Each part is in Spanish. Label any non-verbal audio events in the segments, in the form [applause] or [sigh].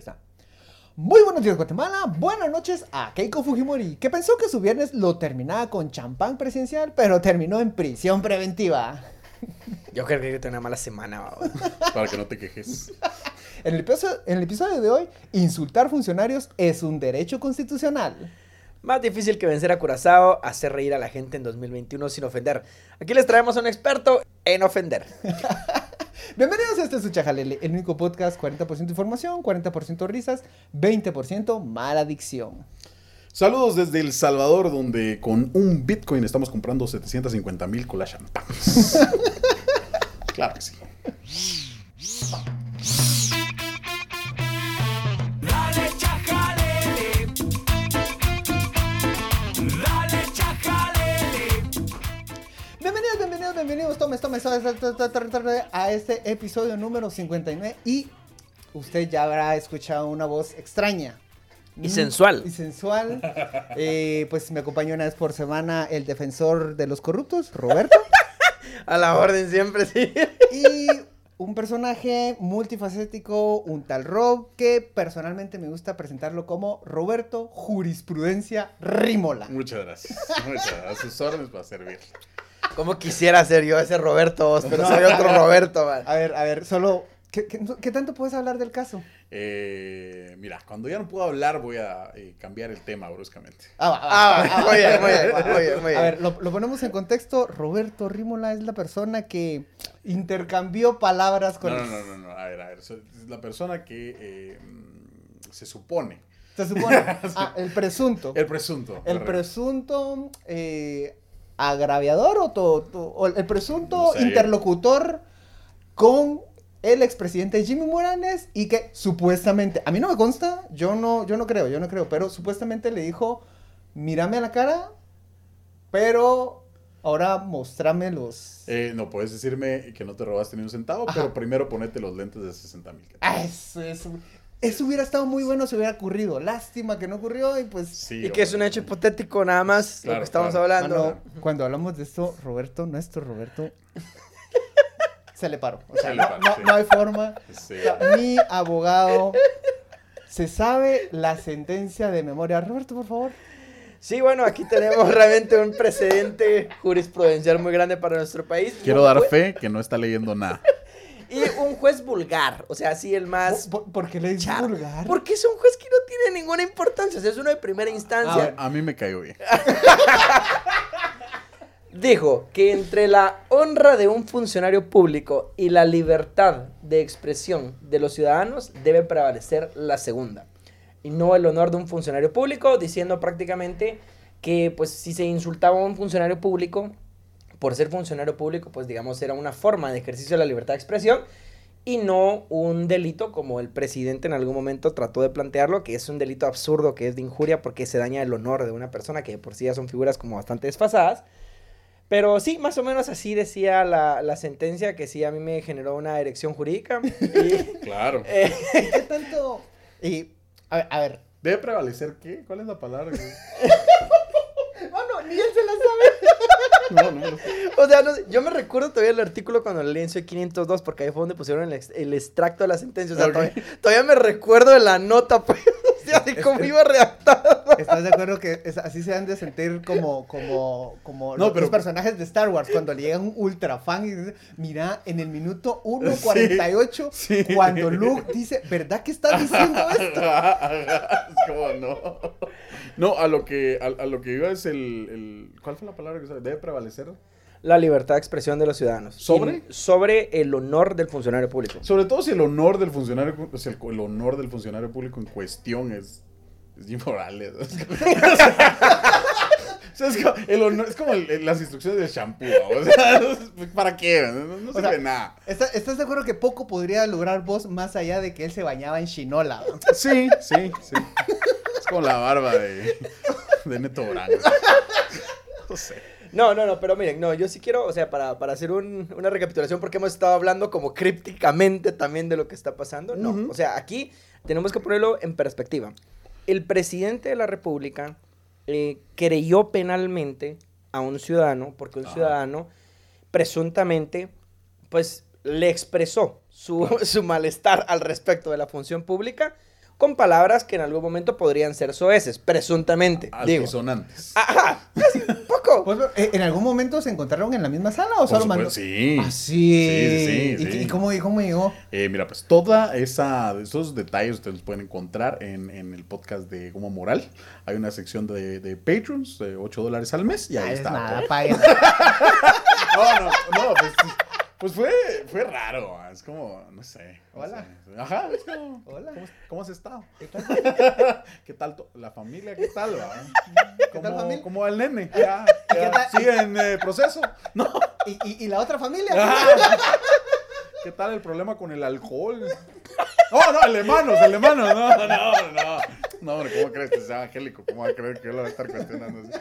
Está. Muy buenos días Guatemala, buenas noches a Keiko Fujimori, que pensó que su viernes lo terminaba con champán presidencial, pero terminó en prisión preventiva. Yo creo que tengo una mala semana. Para que no te quejes. En el, episodio, en el episodio de hoy, insultar funcionarios es un derecho constitucional. Más difícil que vencer a Curazao, hacer reír a la gente en 2021 sin ofender. Aquí les traemos a un experto en ofender. [laughs] Bienvenidos a este es su Chajalele, el único podcast 40% información, 40% risas, 20% mala adicción. Saludos desde El Salvador, donde con un Bitcoin estamos comprando 750 mil con la champán. [laughs] claro que sí. Bienvenidos, tomes, tomes, a este episodio número 59 y usted ya habrá escuchado una voz extraña. Y sensual. Y sensual. [laughs] Eh, pues me acompaña una vez por semana el defensor de los corruptos, Roberto. A la orden siempre, sí. [laughs] y un personaje multifacético, un tal Rob, que personalmente me gusta presentarlo como Roberto Jurisprudencia Rímola. Muchas gracias. Muchas gracias. A sus órdenes para servir. Como quisiera ser yo ese Roberto vos, pero No, soy a otro Roberto, man. A ver, a ver, solo... ¿Qué, qué, qué tanto puedes hablar del caso? Eh, mira, cuando ya no puedo hablar, voy a eh, cambiar el tema bruscamente. Ah, va, va, Ah, va, va, muy bien, muy bien, muy bien, muy A bien. ver, lo, lo ponemos en contexto. Roberto Rímola es la persona que intercambió palabras con... No, no, no, no, no. A ver, a ver. Es la persona que eh, se supone. Se supone. [laughs] Ah, el presunto. El presunto. El correcto. presunto eh, agraviador o, to- to- o el presunto interlocutor con el expresidente Jimmy Morales y que supuestamente, a mí no me consta, yo no, yo no creo, yo no creo, pero supuestamente le dijo, mírame a la cara, pero ahora mostrame los... Eh, no puedes decirme que no te robaste ni un centavo, Ajá. pero primero ponete los lentes de 60 mil. Ah, eso, eso, eso hubiera estado muy bueno si hubiera ocurrido. Lástima que no ocurrió y pues... Sí, Y que es un hecho hipotético nada más, lo Claro, que estamos claro. hablando. Mano, cuando hablamos de esto, Roberto, nuestro Roberto, se le paró. O sea, Se le no, paró, no- sí. no hay forma. Sí. O sea, mi abogado se sabe la sentencia de memoria. Roberto, por favor. Sí, bueno, aquí tenemos [laughs] realmente un precedente jurisprudencial muy grande para nuestro país. Quiero dar fe que no está leyendo nada. Y un juez vulgar, o sea, sí el más... ¿Por, por qué le dices charro. vulgar? Porque es un juez que no tiene ninguna importancia, o sea, es uno de primera instancia. A, a mí me cayó bien. [laughs] Dijo que entre la honra de un funcionario público y la libertad de expresión de los ciudadanos debe prevalecer la segunda. Y no el honor de un funcionario público, diciendo prácticamente que pues si se insultaba a un funcionario público, por ser funcionario público, pues digamos era una forma de ejercicio de la libertad de expresión y no un delito como el presidente en algún momento trató de plantearlo, que es un delito absurdo, que es de injuria porque se daña el honor de una persona que de por sí ya son figuras como bastante desfasadas. Pero sí, más o menos así decía la, la sentencia, que sí a mí me generó una erección jurídica. [laughs] Y, Claro. [laughs] eh, ¿Qué tanto? Y, a ver, a ver. ¿Debe prevalecer qué? ¿Cuál es la palabra? [laughs] Mano, ni él se la sabe. [laughs] No, no, no. o sea, no yo me recuerdo todavía el artículo cuando leí en Soy 502, porque ahí fue donde pusieron el, el extracto de la sentencia. O sea, todavía, todavía me recuerdo de la nota, pues, [laughs] cómo iba redactada. ¿Estás de acuerdo que es- así se han de sentir como, como, como No, los pero- personajes de Star Wars cuando le llega un ultra fan y dice, mira, en el minuto 1.48, Sí, sí. cuando Luke dice, ¿verdad que está diciendo [laughs] esto? es como no. No, a lo que, a, a lo que iba es el, el- ¿Cuál fue la palabra que usaba? ¿Debe prevalecer? La libertad de expresión de los ciudadanos. ¿Sobre? Sobre el honor del funcionario público. Sobre todo si el honor del funcionario, o sea, el, el honor del funcionario público en cuestión es, es Jim Morales. [laughs] o sea, es como, el honor- es como el- el- las instrucciones de shampoo, o sea, [laughs] ¿para qué? No, no O sirve sea, nada. ¿Está- ¿Estás de acuerdo que poco podría lograr vos más allá de que él se bañaba en chinola? [laughs] Sí, sí, sí. Es como la barba de, de Neto Brand. No sé. No, no, no, pero miren, no, yo sí quiero, o sea, para, para hacer un- una recapitulación, porque hemos estado hablando como crípticamente también de lo que está pasando. No, o sea, aquí tenemos que ponerlo en perspectiva. El presidente de la República eh, creyó penalmente a un ciudadano, porque un Ajá. ciudadano presuntamente, pues, le expresó su, [laughs] su malestar al respecto de la función pública con palabras que en algún momento podrían ser soeces, presuntamente, digo. Altisonantes. Ajá, Pues, eh, ¿En algún momento se encontraron en la misma sala o solo mandó? sí. Ah, sí. Sí, sí, ¿Y, sí. y cómo, y cómo llegó? Eh, mira, pues toda esa, esos detalles ustedes los pueden encontrar en, en el podcast de Goma Moral. Hay una sección de, de Patrons, de 8 dólares al mes, y ahí Ah, es está. nada, [laughs] paguen. No, no, no, pues, pues fue, fue raro. Es como, no sé. no Hola. sé. Ajá, es como, Hola. ¿cómo, cómo has estado? ¿Qué tal [laughs] to- la familia? ¿Qué tal? va? ¿Cómo, tal, familia? ¿Cómo va el nene? Ya, qué ya tal? sigue en eh, proceso. No. ¿Y, y, y la otra familia? Ajá. [laughs] ¿Qué tal el problema con el alcohol? No, no, el de manos, el de manos. No, no, no. No, hombre, ¿cómo crees que sea angélico? ¿Cómo va a creer que yo lo voy a estar cuestionando? [laughs]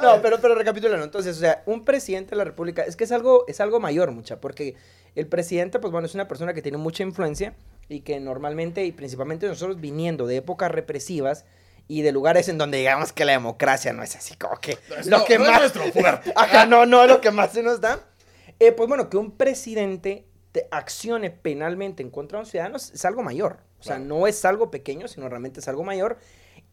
No, pero, pero recapitulando, entonces, o sea, un presidente de la República, es que es algo, es algo mayor, mucha, porque el presidente, pues bueno, es una persona que tiene mucha influencia y que normalmente y principalmente nosotros viniendo de épocas represivas y de lugares en donde digamos que la democracia no es así como que lo no- que no es más nuestro fuerte. [laughs] Ajá, no, no es lo que más se nos da. Eh, pues bueno, que un presidente te accione penalmente en contra de un ciudadano es, algo mayor. O sea, Claro. no es algo pequeño, sino realmente es algo mayor.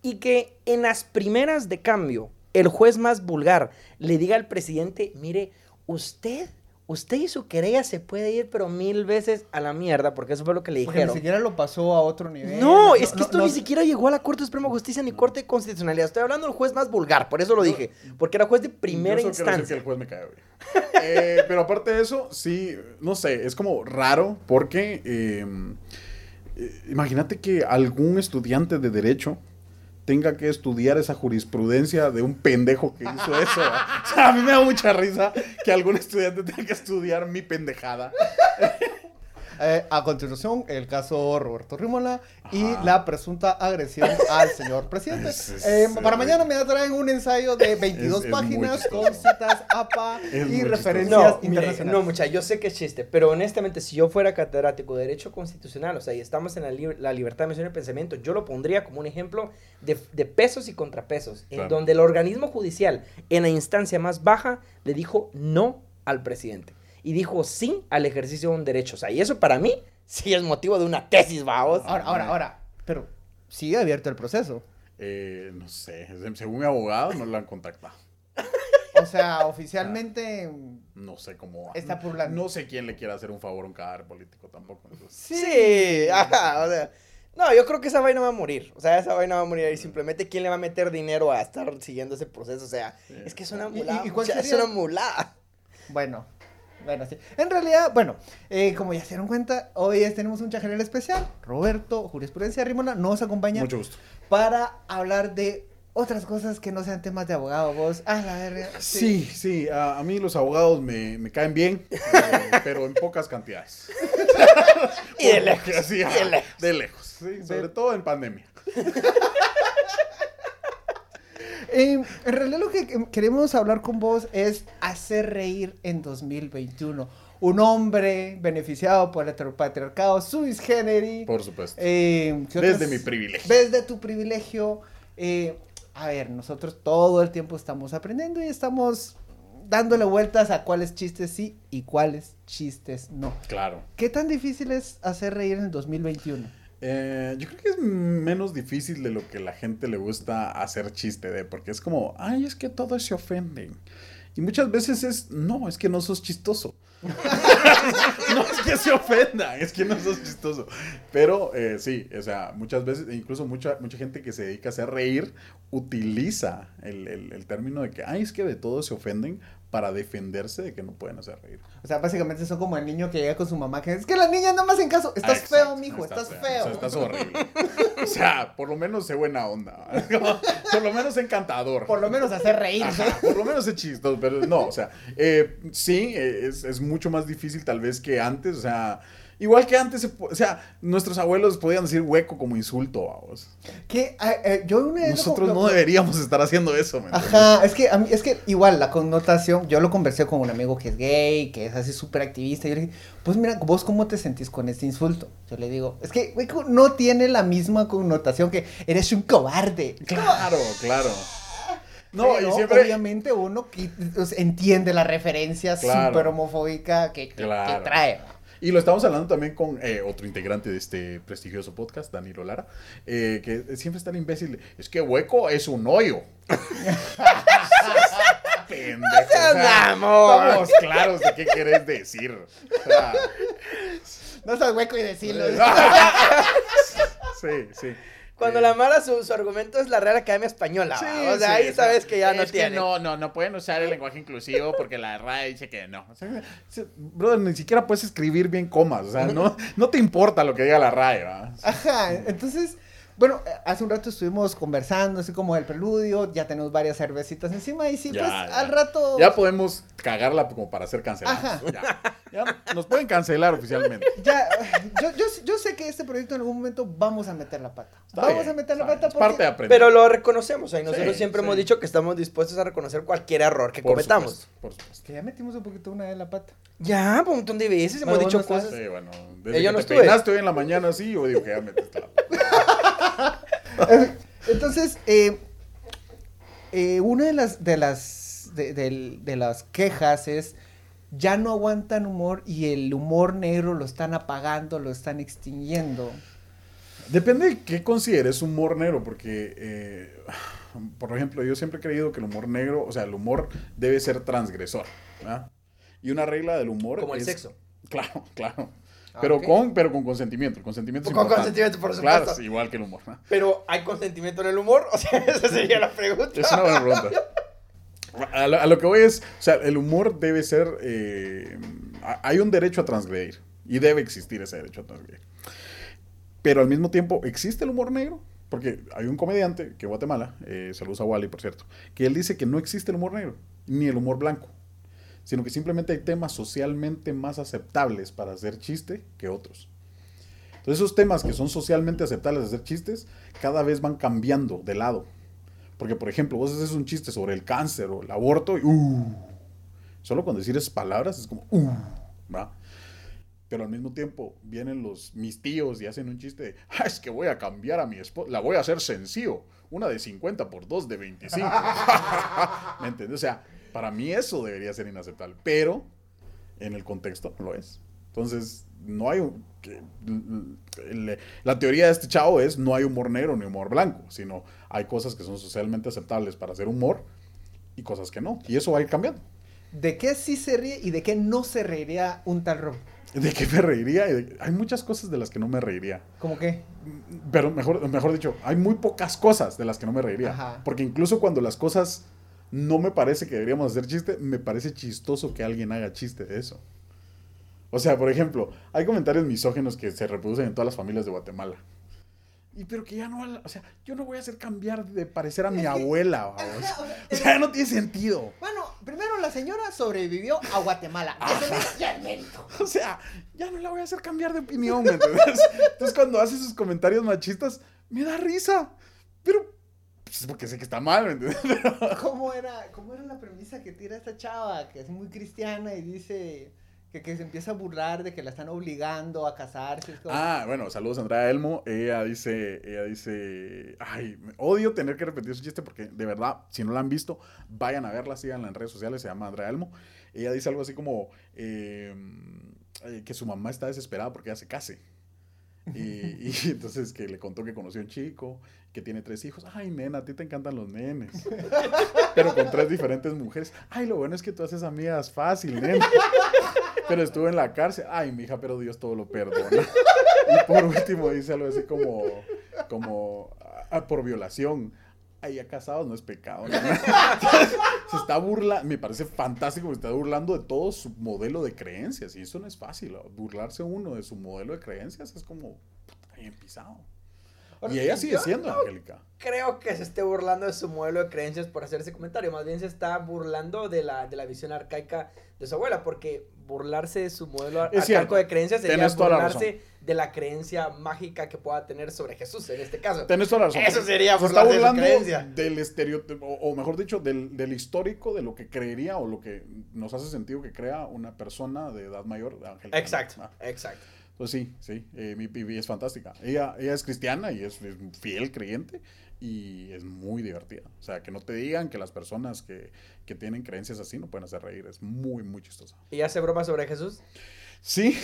Y que en las primeras de cambio, el juez más vulgar le diga al presidente, mire, usted, usted y su querella se puede ir, pero mil veces a la mierda, porque eso fue lo que le Porque ni dijeron. siquiera lo pasó a otro nivel. No, es que esto no- ni siquiera llegó a la Corte Suprema de Justicia ni Corte de Constitucionalidad. Estoy hablando del juez más vulgar, por eso lo dije. Porque era juez de primera Yo decir instancia. que el juez me cae. [laughs] Eh, pero aparte de eso, sí, no sé, es como raro porque eh, eh, imagínate que algún estudiante de derecho tenga que estudiar esa jurisprudencia de un pendejo que hizo eso. O sea, a mí me da mucha risa que algún estudiante tenga que estudiar mi pendejada. Eh, a continuación, el caso Roberto Rímola y Ajá. la presunta agresión [laughs] al señor presidente. Es- es- Eh, para mañana me traen un ensayo de 22 Es- es muy páginas con citas APA Es y referencias No, mire, internacionales. no, mucha, yo sé que es chiste, pero honestamente, si yo fuera catedrático de Derecho Constitucional, o sea, y estamos en la, lib- la libertad de mención y pensamiento, yo lo pondría como un ejemplo de, de pesos y contrapesos, en donde el organismo judicial, en la instancia más baja, le dijo no al presidente y dijo sí al ejercicio de un derecho. O sea, y eso para mí sí es motivo de una tesis, vamos. Ahora, ahora, ahora. Pero sigue abierto el proceso. Eh, no sé, según mi abogado no lo han contactado. [laughs] O sea, oficialmente. No sé cómo. Está pululando. No sé quién le quiere hacer un favor a un cadáver político tampoco. entonces. Sí, ajá, o sea. No, yo creo que esa vaina va a morir. O sea, esa vaina va a morir ahí. Simplemente, ¿quién le va a meter dinero a estar siguiendo ese proceso? O sea, Sí. es que es una ¿Y- y- mulada. y cuál mucha, es sería? una mulada. Bueno. Bueno, sí. En realidad, bueno, eh, como ya se dieron cuenta, hoy es- tenemos un chajarel especial. Roberto, Jurisprudencia Rímola, nos acompaña Mucho gusto. para hablar de otras cosas que no sean temas de abogado. Vos, ah, la verga. Sí, sí, a, a mí los abogados me, me caen bien, eh, pero en pocas cantidades. [laughs] Y de lejos. Así, y de lejos. de lejos, sí, sobre todo en pandemia. [laughs] Eh, en realidad lo que que queremos hablar con vos es hacer reír en 2021. Un hombre beneficiado por el heteropatriarcado, suis generis. Por supuesto. eh, ¿qué Desde mi privilegio. Desde tu privilegio. eh, a ver, nosotros todo el tiempo estamos aprendiendo y estamos dándole vueltas a cuáles chistes sí y cuáles chistes no. Claro. ¿Qué tan difícil es hacer reír en el 2021? Eh, yo creo que es menos difícil de lo que la gente le gusta hacer chiste de, porque es como, ay, es que todos se ofenden. Y muchas veces es, no, es que no sos chistoso. [laughs] no es que se ofenda, es que no sos chistoso. Pero eh, sí, o sea, muchas veces, e incluso mucha, mucha gente que se dedica a hacer reír, utiliza el, el- el término de que, ay, es que de todos se ofenden para defenderse de que no pueden hacer reír. O sea, básicamente son como el niño que llega con su mamá que es que la niña no me hacen caso. Estás Ah, feo, mijo, estás, O feo. sea, estás horrible. [laughs] O sea, por lo menos sé buena onda. [laughs] Por lo menos encantador. Por lo menos hacer reír. Ajá, por lo menos es chistoso, pero no, o sea, eh, sí, eh, es, es mucho más difícil tal vez que antes, o sea, igual que antes, o sea, nuestros abuelos podían decir hueco como insulto, vamos. Que eh, eh, yo una vez Nosotros lo- no deberíamos estar haciendo eso, ¿me? Ajá, es que, a mí- es que igual la connotación, yo lo conversé con un amigo que es gay, que es así súper activista, y yo le dije, pues mira, vos cómo te sentís con este insulto. Yo le digo, es que güey, no tiene la misma connotación que eres un cobarde. Claro, [laughs] claro. No, Pero, y siempre... obviamente uno entiende la referencia Claro. súper homofóbica que, que- que Claro. trae. Y lo estamos hablando también con eh, otro integrante de este prestigioso podcast, Danilo Lara, eh, que siempre está el imbécil. Es que hueco es un hoyo. [laughs] Pendejo. o sea, amor. Estamos claros de qué querés decir. O sea, No seas hueco y decirlo. [laughs] sí, sí. Cuando Eh, la Mara, su, su argumento es la Real Academia Española. Sí, o sea, sí, ahí sabes que ya no es tiene. no, no, no pueden usar el lenguaje inclusivo porque la RAE dice que no. O sea, se- brother, ni siquiera puedes escribir bien comas. O sea, no, no te importa lo que diga la RAE, ¿va? Ajá, entonces, bueno, eh, hace un rato estuvimos conversando, así como el preludio, ya tenemos varias cervecitas encima y sí, Ya, pues ya. al rato... Ya podemos cagarla como para ser cancelados. Ajá. Ya, ya nos pueden cancelar oficialmente. [laughs] Ya, yo, yo, yo sé que este proyecto en algún momento vamos a meter la pata. Está vamos bien, a meter la bien, pata Es porque... parte de aprender. Pero lo reconocemos ahí. Nosotros Sí, siempre sí. hemos dicho que estamos dispuestos a reconocer cualquier error que Por cometamos. supuesto, por supuesto. Que ya metimos un poquito una vez la pata. Ya, un montón de veces hemos dicho no cosas. Sí, bueno, Eh, desde yo que no te estuve. peinaste hoy en la mañana así, yo digo que ya metiste la [laughs] [laughs] Entonces, eh, eh, una de las, de, las, de, del- de las quejas es, ya no aguantan humor y el humor negro lo están apagando, lo están extinguiendo. Depende de qué consideres humor negro, porque, eh, por ejemplo, yo siempre he creído que el humor negro, o sea, el humor debe ser transgresor. ¿verdad? Y una regla del humor Como el sexo. [laughs] Claro, claro. Pero, con, pero con consentimiento. El consentimiento es Con consentimiento, por Claro, supuesto. es igual que el humor. ¿no? Pero hay consentimiento en el humor. O sea, [laughs] esa sería la pregunta. Es una buena pregunta. A lo, a lo que voy es, o sea, el humor debe ser, eh, hay un derecho a transgredir y debe existir ese derecho a transgredir. Pero al mismo tiempo, ¿existe el humor negro? Porque hay un comediante que Guatemala, eh, saludos a Wally, por cierto, que él dice que no existe el humor negro, ni el humor blanco, sino que simplemente hay temas socialmente más aceptables para hacer chiste que otros. Entonces esos temas que son socialmente aceptables de hacer chistes, cada vez van cambiando de lado. Porque, por ejemplo, vos haces un chiste sobre el cáncer o el aborto y uh, solo con decir esas palabras es como uh, ¿va? Pero al mismo tiempo vienen los mis tíos y hacen un chiste de, "Ah, es que voy a cambiar a mi esposa, la voy a hacer sencillo, una de 50 por dos de 25. [laughs] ¿Me entiendes? O sea, para mí eso debería ser inaceptable, pero en el contexto no lo es. Entonces, no hay un... que- el- la teoría de este chavo es no hay humor negro ni humor blanco, sino hay cosas que son socialmente aceptables para hacer humor y cosas que no. Y eso va a ir cambiando. ¿De qué sí se ríe y de qué no se reiría un tal Rob? ¿De qué me reiría? Hay muchas cosas de las que no me reiría. ¿Cómo qué? Pero mejor, mejor dicho, hay muy pocas cosas de las que no me reiría. Ajá. Porque incluso cuando las cosas no me parece que deberíamos hacer chiste, me parece chistoso que alguien haga chiste de eso. O sea, por ejemplo, hay comentarios misógenos que se reproducen en todas las familias de Guatemala. Y pero que ya no, o sea, yo no voy a hacer cambiar de parecer a mi abuela, [laughs] vamos. O sea, no tiene sentido. Bueno, primero la señora sobrevivió a Guatemala. Es. [laughs] O sea, ya no la voy a hacer cambiar de opinión, ¿me entiendes? [laughs] Entonces, cuando hace sus comentarios machistas, me da risa. Pero, es porque sé que está mal, ¿me entiendes? [laughs] ¿Cómo era, ¿Cómo era la premisa que tira esta chava, que es muy cristiana y dice que, que se empieza a burlar de que la están obligando a casarse? Es como- Ah, bueno, saludos a Andrea Elmo. Ella dice, ella dice, ay, me- odio tener que repetir su chiste porque de verdad, si no la han visto, vayan a verla, síganla en redes sociales, se llama Andrea Elmo. Ella dice algo así como eh, eh, que su mamá está desesperada porque ella se case. Y, [laughs] entonces que le contó que conoció a un chico, que tiene tres hijos. Ay, nena, a ti te encantan los nenes. [laughs] Pero con tres diferentes mujeres. Ay, lo bueno es que tú haces amigas fácil, nena. [laughs] Pero estuve en la cárcel. Ay, mi hija, pero Dios todo lo perdona. Y por último dice algo así como, como ah, por violación. Ay, ya casados no es pecado. ¿no? [laughs] se está burlando, me parece fantástico, que se está burlando de todo su modelo de creencias. Y eso no es fácil. Burlarse uno de su modelo de creencias es como puta, bien pisado. Y ella sigue siendo no Angélica. Creo que se esté burlando de su modelo de creencias por hacer ese comentario. Más bien se está burlando de la, de la visión arcaica de su abuela. Porque burlarse de su modelo arcaico de creencias sería Tienes la burlarse de la creencia mágica que pueda tener sobre Jesús en este caso. Tenés toda la razón. Eso sería Se está de su creencia. del estereotipo, o, mejor dicho, del, del histórico de lo que creería o lo que nos hace sentido que crea una persona de edad mayor. Exacto, Ah, exacto. Pues sí, sí, eh, mi pibi es fantástica. Ella, ella es cristiana y es, es fiel creyente y es muy divertida. O sea, que no te digan que las personas que, que tienen creencias así no pueden hacer reír. Es muy, muy chistosa. ¿Y hace bromas sobre Jesús? Sí,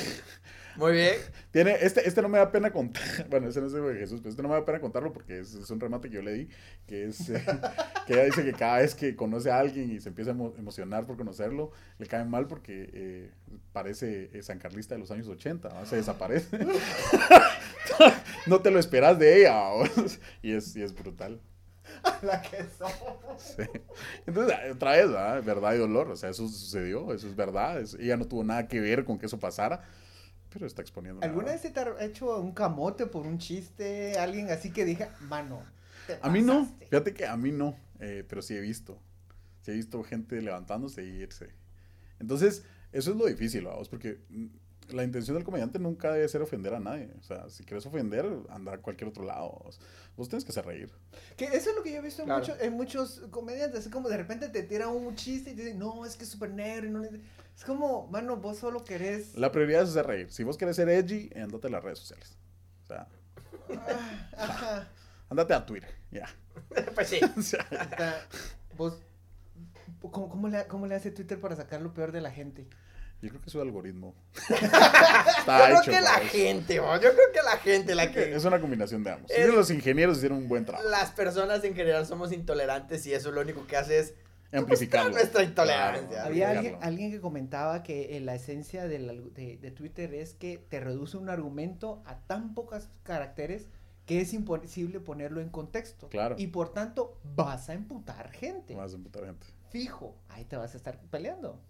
Muy bien. tiene, este, este no me da pena contar, [laughs] bueno, ese no es de Jesús, pero este no me da pena contarlo porque es, es un remate que yo le di, que es, eh, [laughs] que ella dice que cada vez que conoce a alguien y se empieza a emo- emocionar por conocerlo, le cae mal porque eh, parece eh, San Carlista de los años 80, ¿no? se desaparece. [laughs] no te lo esperas de ella, y es, y es brutal. [laughs] La que somos. Sí. Entonces, ah, otra vez, ¿verdad? verdad y dolor. O sea, eso sucedió, eso es verdad. es- ella no tuvo nada que ver con que eso pasara, pero está exponiendo. una ¿Alguna verdad. vez se te ha hecho un camote por un chiste? Alguien así que dije, mano. te A mí no, pasaste"? fíjate que a mí no, eh, pero sí he visto. Sí he visto gente levantándose y irse. Entonces, eso es lo difícil, vamos, porque mm, la intención del comediante nunca debe ser ofender a nadie. O sea, si quieres ofender, anda a cualquier otro lado. Vos tienes que hacer reír. Que eso es lo que yo he visto en, Claro. muchos, en muchos comediantes. Es como de repente te tiran un chiste y te dicen, no, es que es súper negro. y no le-". Es como, mano, vos solo querés. La prioridad es hacer reír. Si vos querés ser edgy, andate a las redes sociales. O sea, [laughs] Ajá. andate a Twitter, ya. [laughs] Pues sí. [laughs] O sea, vos. ¿cómo, cómo le, ¿Cómo le hace Twitter para sacar lo peor de la gente? Yo creo que es su algoritmo. [laughs] Yo Está creo hecho que la eso. gente, bo, yo creo que la gente, la que... Es una combinación de ambos. Es- los ingenieros hicieron un buen trabajo. Las personas en general somos intolerantes y eso lo único que hace es... Amplificarlo. nuestra intolerancia. Claro, Había alguien, que comentaba que eh, la esencia de, de Twitter es que te reduce un argumento a tan pocos caracteres que es imposible ponerlo en contexto. Claro. Y por tanto vas a emputar gente. Más de puta gente. Fijo, ahí te vas a estar peleando.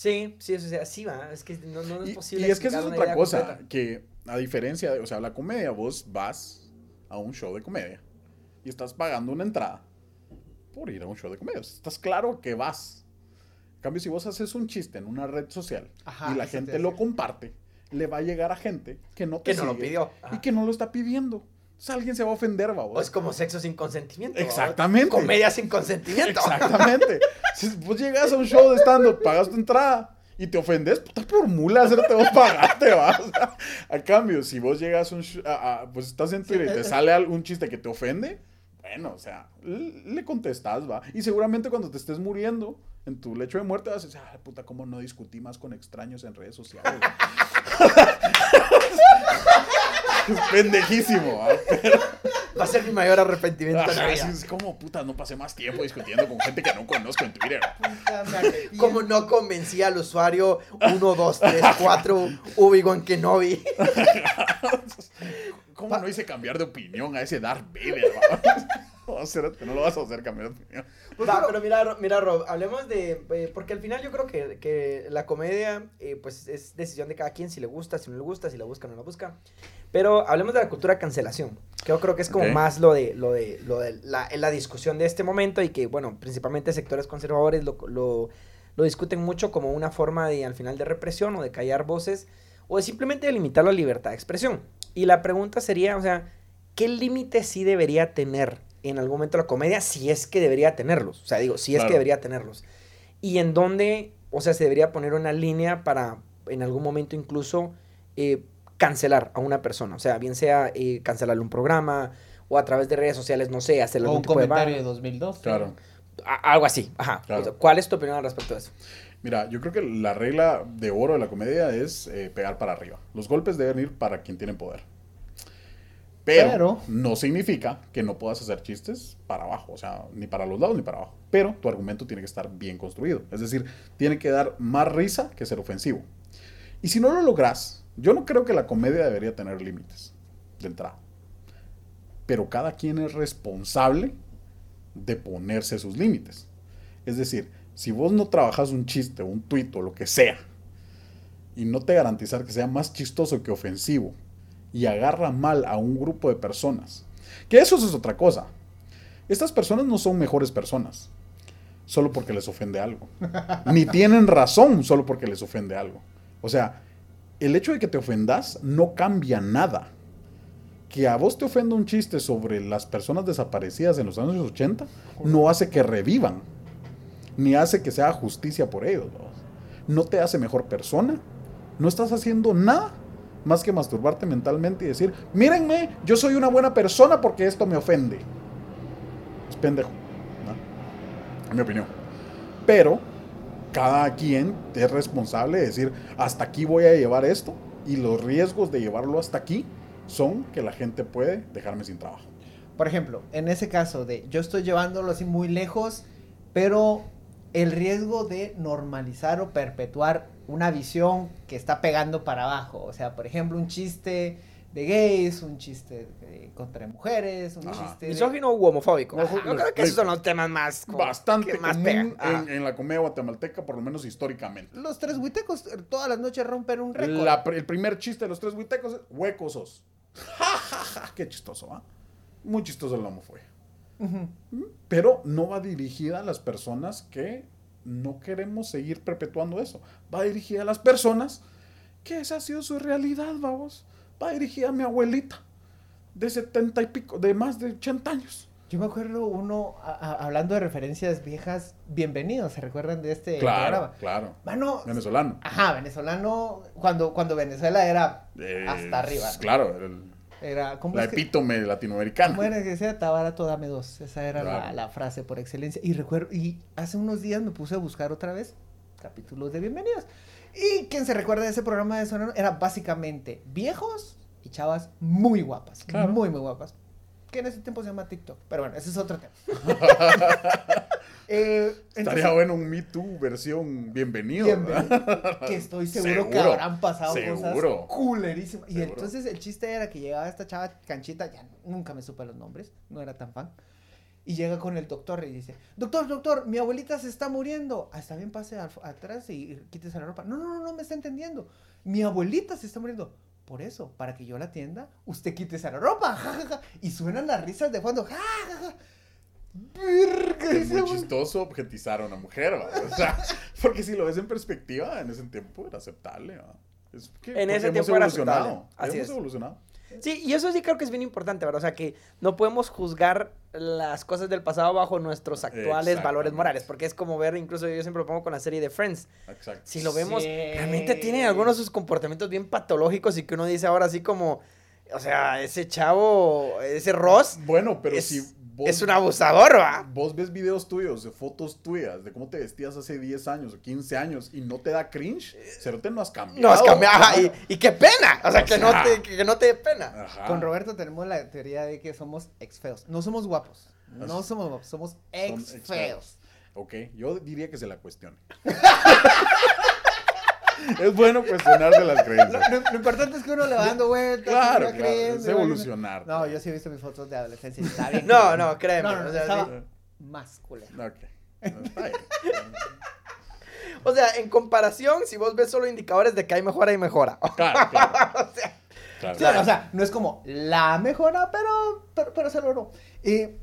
Sí, sí, o sea, sí va, es que no, no es posible y es que esa es otra cosa, completa. que a diferencia de, o sea, la comedia, vos vas a un show de comedia y estás pagando una entrada por ir a un show de comedia. O sea, estás claro que vas. En cambio, si vos haces un chiste en una red social Ajá, y la gente lo comparte, le va a llegar a gente que no te Que no lo sigue pidió. y que no lo está pidiendo. Entonces alguien se va a ofender, O vos. es como sexo sin consentimiento. Exactamente. Comedia sin consentimiento. Exactamente. Si vos llegas a un show de stand-up, pagas tu entrada y te ofendes, puta por mula, no te vos pagaste, va. O sea, a cambio, si vos llegas a un a- a- pues estás en Twitter y te sale algún chiste que te ofende, bueno, o sea, le contestas, va. Y seguramente cuando te estés muriendo en tu lecho de muerte vas a decir, ah, puta, cómo no discutí más con extraños en redes sociales. Es [laughs] pendejísimo, va. Va a ser mi mayor arrepentimiento Ajá, es como, puta, no pasé más tiempo discutiendo con gente que no conozco en Twitter. [laughs] Como no convencí al usuario 1, 2, 3, 4, Ubigon Kenobi. ¿Cómo no hice cambiar de opinión a ese Darth Vader? [laughs] [laughs] No, no lo vas a hacer cambiar de opinión. Pues, Va, pero- pero mira, mira, Rob, hablemos de. eh, porque al final yo creo que, que la comedia, eh, pues es decisión de cada quien, si le gusta, si no le gusta, si la busca o no la busca. Pero hablemos de la cultura cancelación. Que yo creo que es como más lo de, lo de, lo de la, la discusión de este momento y que, bueno, principalmente sectores conservadores lo, lo, lo discuten mucho como una forma de, al final, de represión o de callar voces o de simplemente de limitar la libertad de expresión. Y la pregunta sería, o sea, ¿qué límite sí debería tener en algún momento la comedia si es que debería tenerlos? O sea, digo, si es Claro. que debería tenerlos. Y en dónde, o sea, se debería poner una línea para en algún momento incluso eh, cancelar a una persona. O sea, bien sea eh, cancelarle un programa o a través de redes sociales, no sé, hacerle O algún un tipo de comentario de ban. 2002. Claro. A- algo así, ajá. Claro. O sea, ¿Cuál es tu opinión al respecto de eso? Mira, yo creo que la regla de oro de la comedia es eh, pegar para arriba. Los golpes deben ir para quien tiene poder. Pero, Pero- no significa que no puedas hacer chistes para abajo, o sea, ni para los lados ni para abajo. Pero tu argumento tiene que estar bien construido. Es decir, tiene que dar más risa que ser ofensivo. Y si no lo logras, yo no creo que la comedia debería tener límites de entrada. Pero cada quien es responsable de ponerse sus límites. Es decir, si vos no trabajas un chiste, un tuit o lo que sea, y no te garantizar que sea más chistoso que ofensivo, y agarra mal a un grupo de personas, que eso es otra cosa. Estas personas no son mejores personas, solo porque les ofende algo. [laughs] Ni tienen razón solo porque les ofende algo. O sea, el hecho de que te ofendas no cambia nada. Que a vos te ofenda un chiste sobre las personas desaparecidas en los años 80 no hace que revivan, ni hace que se haga justicia por ellos. ¿no? No te hace mejor persona, no estás haciendo nada más que masturbarte mentalmente y decir, mírenme, yo soy una buena persona porque esto me ofende. Es pendejo, ¿no? En mi opinión. Pero cada quien es responsable de decir, hasta aquí voy a llevar esto y los riesgos de llevarlo hasta aquí son que la gente puede dejarme sin trabajo. Por ejemplo, en ese caso de yo estoy llevándolo así muy lejos, pero el riesgo de normalizar o perpetuar una visión que está pegando para abajo. O sea, por ejemplo, un chiste de gays, un chiste de- contra mujeres, un Ajá. chiste de... Misógino u homofóbico. Ojo, Yo creo que esos son los temas más... como Bastante más común. Ajá. en, en la comedia guatemalteca, por lo menos históricamente. Los tres huitecos eh, todas las noches rompen un récord. La el primer chiste de los tres huitecos es huecos sos. Ja, ja, ja, Qué chistoso, ¿ah? Muy chistoso la homofobia. Pero no va dirigida a las personas que no queremos seguir perpetuando eso. Va dirigida a las personas que esa ha sido su realidad, vamos. Va dirigida a mi abuelita de setenta y pico, de más de 80 años. Yo me acuerdo uno, a- a- hablando de referencias viejas, bienvenidos, ¿se recuerdan de este Claro, programa? claro. Mano, Venezolano. ajá, venezolano, cuando, cuando Venezuela era Eh, hasta arriba. Claro, el- Era, ¿cómo la es que- epítome latinoamericana. ¿Cómo era que decía? Tabarato, dame dos. Esa era la, Claro. la frase por excelencia. Y recuerdo, y hace unos días me puse a buscar otra vez capítulos de Bienvenidos. Y quien se recuerda de ese programa de Sonoro era básicamente viejos y chavas muy guapas. Claro. Muy, muy guapas. Que en ese tiempo se llama TikTok. Pero bueno, ese es otro tema. [laughs] Eh, Estaría bueno un Me Too versión bienvenido. bienvenido, que estoy seguro, que habrán pasado seguro. cosas culerísimas. Y Seguro. entonces el chiste era que llegaba esta chava canchita, ya nunca me supe los nombres, no era tan fan. Y llega con el doctor y dice, doctor, doctor, mi abuelita se está muriendo. Ah, está bien, pase al- atrás y quítese la ropa. No, no, no, no me está entendiendo. Mi abuelita se está muriendo. Por eso, para que yo la atienda, usted quítese la ropa. ja, ja, ja. Y suenan las risas de fondo. ja, ja, ja. Verga, Es muy chistoso objetizar a una mujer, ¿va? O sea, [laughs] porque si lo ves en perspectiva, en ese tiempo era aceptable, ¿va? Es que- En ese hemos tiempo era evolucionado, aceptable, así hemos es. evolucionado. Sí, y eso sí creo que es bien importante, ¿verdad? O sea, que no podemos juzgar las cosas del pasado bajo nuestros actuales valores morales, porque es como ver, incluso yo siempre lo pongo con la serie de Friends. Exacto. Si lo vemos, Sí. realmente tiene algunos de sus comportamientos bien patológicos y que uno dice ahora así como, o sea, ese chavo, ese Ross, Bueno, pero es, si es un abusador, ¿va? vos ves videos tuyos, de fotos tuyas, de cómo te vestías hace 10 años o 15 años y no te da cringe, cerote no has cambiado. No has cambiado, ajá, y, y qué pena, o sea, O que, no te, que no te dé pena. Ajá. Con Roberto tenemos la teoría de que somos ex feos. No somos guapos. No Así. somos guapos, somos ex feos. Ok, yo diría que se la cuestione. [laughs] [laughs] es bueno cuestionarse las creencias. lo- lo importante es que uno le va dando vueltas. Claro, claro, creyendo, es evolucionar. No, yo sí he visto mis fotos de adolescencia y está bien. No, no, créeme, No, no, o sea, estaba sí. más culero. Ok. Está bien. [laughs] O sea, en comparación, si vos ves solo indicadores de que hay mejora y mejora. Claro, claro. [laughs] o sea, claro. Sí, o sea, no es como la mejora, pero, pero, pero se logró. Eh,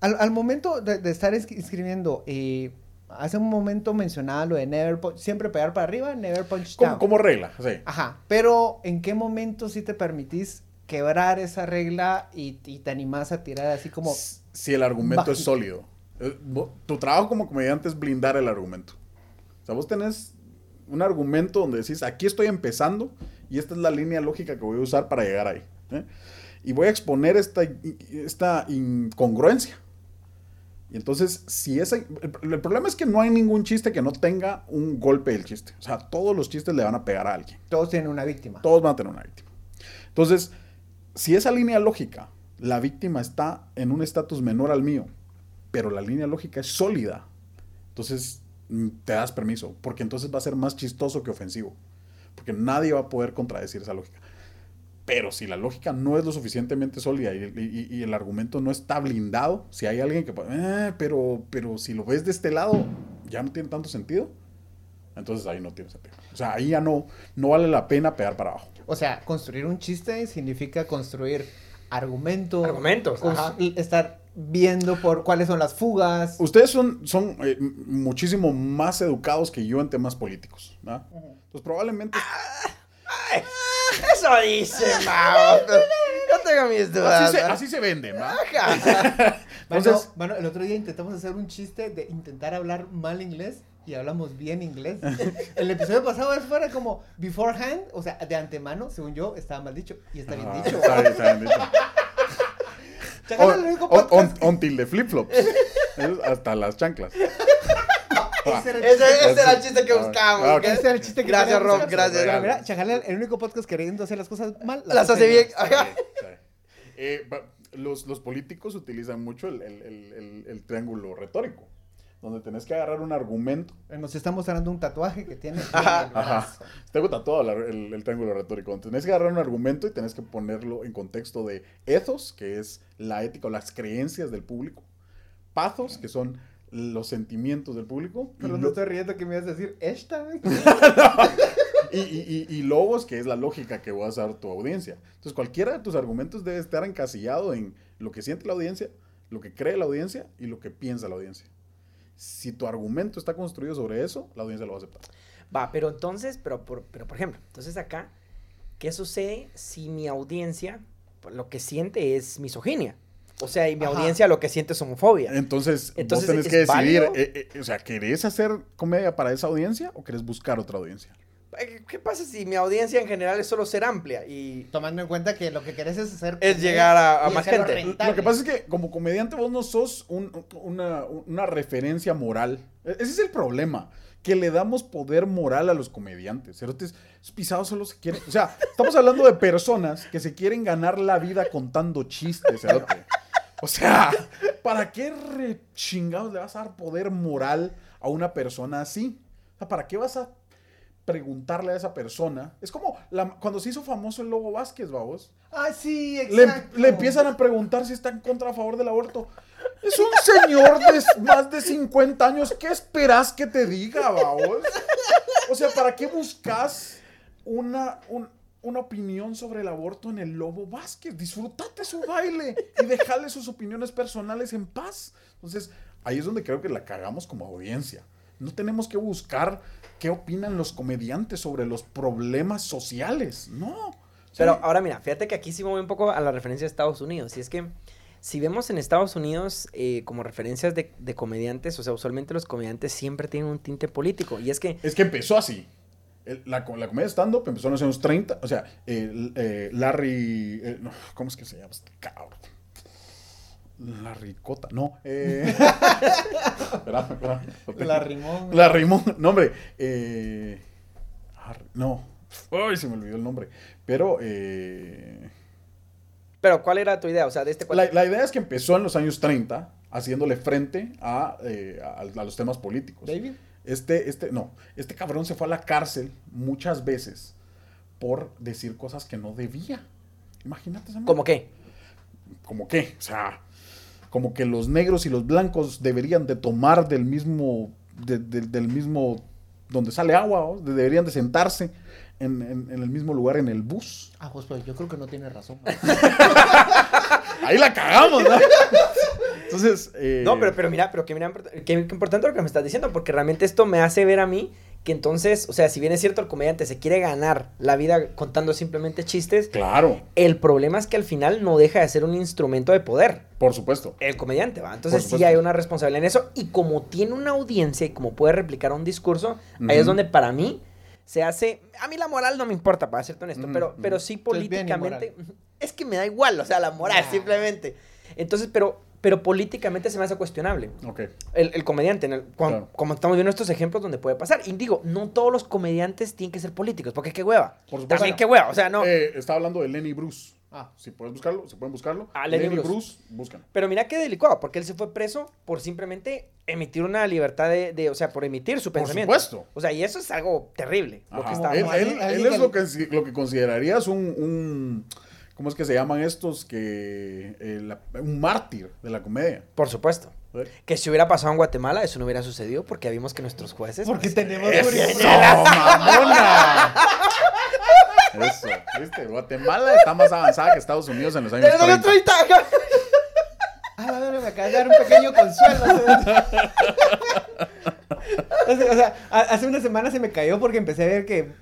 al, al momento de, de estar escribiendo, eh, hace un momento mencionaba lo de Never Punch, siempre pegar para arriba, Never Punch Como, Down. como regla, sí. Ajá, pero ¿en qué momento sí te permitís quebrar esa regla y, y te animás a tirar así como... Si el argumento es Bajito. sólido. Eh, Tu trabajo como comediante es blindar el argumento. O sea, vos tenés un argumento donde decís, aquí estoy empezando y esta es la línea lógica que voy a usar para llegar ahí. ¿eh? Y voy a exponer esta, esta incongruencia. Y entonces, si esa... El, el problema es que no hay ningún chiste que no tenga un golpe del chiste. O sea, todos los chistes le van a pegar a alguien. Todos tienen una víctima. Todos van a tener una víctima. Entonces, si esa línea lógica, la víctima está en un estatus menor al mío, pero la línea lógica es sólida, entonces mm, te das permiso, porque entonces va a ser más chistoso que ofensivo, porque nadie va a poder contradecir esa lógica. Pero si la lógica no es lo suficientemente sólida y, y- y el argumento no está blindado, si hay alguien que... puede, "Eh, pero, pero si lo ves de este lado, ya no tiene tanto sentido. Entonces ahí no tiene sentido. O sea, ahí ya no, no vale la pena pegar para abajo. O sea, construir un chiste significa construir argumentos. Argumentos, cons- ajá. y estar viendo por cuáles son las fugas. Ustedes son, son eh, muchísimo más educados que yo en temas políticos. ¿verdad? Entonces probablemente... eso dice, [laughs] Mao. Yo tengo mis dudas. Así se, así se vende. Mano, [laughs] Entonces- mano, el otro día intentamos hacer un chiste de intentar hablar mal inglés y hablamos bien inglés. [laughs] El episodio pasado eso fuera como beforehand, o sea, de antemano, según yo, estaba mal dicho. Y está bien Ajá, dicho. Está bien, está bien dicho. Es On- on- podcast on- until the flip-flops. Es hasta las chanclas. Ese era el chiste. ese era el chiste que buscábamos. ah. Ese era el chiste que Gracias, Rob, gracias. Mira, Chajala, el único podcast queriendo hacer las cosas mal. Las hace [laughs] bien. Eh, los, los políticos utilizan mucho el, el- el- el- el triángulo retórico, donde tenés que agarrar un argumento. Nos está mostrando un tatuaje que tiene. [laughs] Ajá. Tengo tatuado la- el, el triángulo retórico. donde Tenés que agarrar un argumento y tenés que ponerlo en contexto de ethos, que es la ética o las creencias del público. Pathos, que son los sentimientos del público. y Pero lo- no estoy riendo que me ibas a decir esta. [laughs] [laughs] Y, y- y- y logos, que es la lógica que vas a dar tu audiencia. Entonces, cualquiera de tus argumentos debe estar encasillado en lo que siente la audiencia, lo que cree la audiencia y lo que piensa la audiencia. Si tu argumento está construido sobre eso, la audiencia lo va a aceptar. Va, pero entonces, pero por, pero por ejemplo, entonces acá, ¿qué sucede si mi audiencia lo que siente es misoginia? O sea, y mi Ajá. audiencia lo que siente es homofobia. Entonces, Entonces, vos tenés ¿es que decidir, eh, eh, o sea, ¿querés hacer comedia para esa audiencia o querés buscar otra audiencia? ¿Qué pasa si mi audiencia en general es solo ser amplia y Tomando en cuenta que lo que querés es hacer. Es llegar a- más gente. rentable. Lo que pasa es que como comediante vos no sos un- una, una referencia moral. E- Ese es el problema. Que le damos poder moral a los comediantes. Cerotes, pisados solo se quieren. O sea, estamos hablando de personas que se quieren ganar la vida contando chistes, cerote. O sea, [laughs] ¿para qué re chingados le vas a dar poder moral a una persona así? O sea, ¿para qué vas a preguntarle a esa persona? Es como la- cuando se hizo famoso el Lobo Vázquez, vamos. Ah, sí, Le, exacto. le empiezan a preguntar si está en contra o a favor del aborto. Es un señor de más de 50 años. ¿Qué esperas que te diga, babos? O sea, ¿para qué buscas una, un- una opinión sobre el aborto en el Lobo Vázquez? Disfrutate su baile y dejale sus opiniones personales en paz. Entonces, ahí es donde creo que la cagamos como audiencia. No tenemos que buscar qué opinan los comediantes sobre los problemas sociales. No. Pero Sí. ahora mira, fíjate que aquí sí me voy un poco a la referencia de Estados Unidos. Y es que si vemos en Estados Unidos eh, como referencias de, de comediantes, o sea, usualmente los comediantes siempre tienen un tinte político. Y es que, Es que empezó así. El- la, co- la comedia stand-up empezó en los años 30. O sea, el- eh, Larry. eh, no, ¿Cómo es que se llama este cabrón? Larry Cota. No. Eh, [laughs] espera, espera, tengo. La rimón. La Rimón. No, hombre. eh, no. Ay, se me olvidó el nombre. Pero. eh, pero ¿cuál era tu idea? O sea, de este la, la idea es que empezó en los años 30 haciéndole frente a, eh, a- a los temas políticos. David. Este, este, no, este cabrón se fue a la cárcel muchas veces por decir cosas que no debía. Imagínate esa ¿Cómo qué? ¿Cómo qué? O sea, como que los negros y los blancos deberían de tomar del mismo, de- de- del mismo, donde sale agua, ¿o? De- deberían de sentarse en, en- en el mismo lugar en el bus. Ah, pues, pues yo creo que no tiene razón. [laughs] Ahí la cagamos, ¿no? [laughs] Entonces, eh, No, pero, pero mira, pero que mira, qué, qué importante lo que me estás diciendo, porque realmente esto me hace ver a mí que entonces, o sea, si bien es cierto el comediante se quiere ganar la vida contando simplemente chistes, Claro, el problema es que al final no deja de ser un instrumento de poder. por supuesto. El comediante, ¿va? Entonces sí hay una responsabilidad en eso. Y como tiene una audiencia y como puede replicar un discurso, ahí es donde para mí se hace... A mí la moral no me importa, para serte honesto, pero, pero sí políticamente... Es que me da igual, o sea, la moral Nah. simplemente. Entonces, pero, pero políticamente se me hace cuestionable. Ok. El, el comediante, en el- cuan- Claro. como estamos viendo estos ejemplos donde puede pasar. Y digo, no todos los comediantes tienen que ser políticos, porque qué hueva. Por supuesto. También qué hueva, o sea, no. Eh, estaba hablando de Lenny Bruce. Ah. Si puedes buscarlo, si pueden buscarlo. Ah, Lenny Lenny, Bruce. Bruce, buscan. Pero mira qué delicado, porque él se fue preso por simplemente emitir una libertad de, de- o sea, por emitir su Por pensamiento. supuesto. O sea, y eso es algo terrible. Lo que está Él, él- es lo que, lo que considerarías un, un- ¿Cómo es que se llaman estos? Que. eh, la- un mártir de la comedia. Por supuesto. Que si hubiera pasado en Guatemala, eso no hubiera sucedido porque vimos que nuestros jueces. Porque pues, tenemos ¡Eso, mamona! Eso, ¿viste? Guatemala está más avanzada que Estados Unidos en los años ¡Pero no 30. 30! Ah, verdad, me acabas de dar un pequeño consuelo. [laughs] o sea, hace una semana se me cayó porque empecé a ver que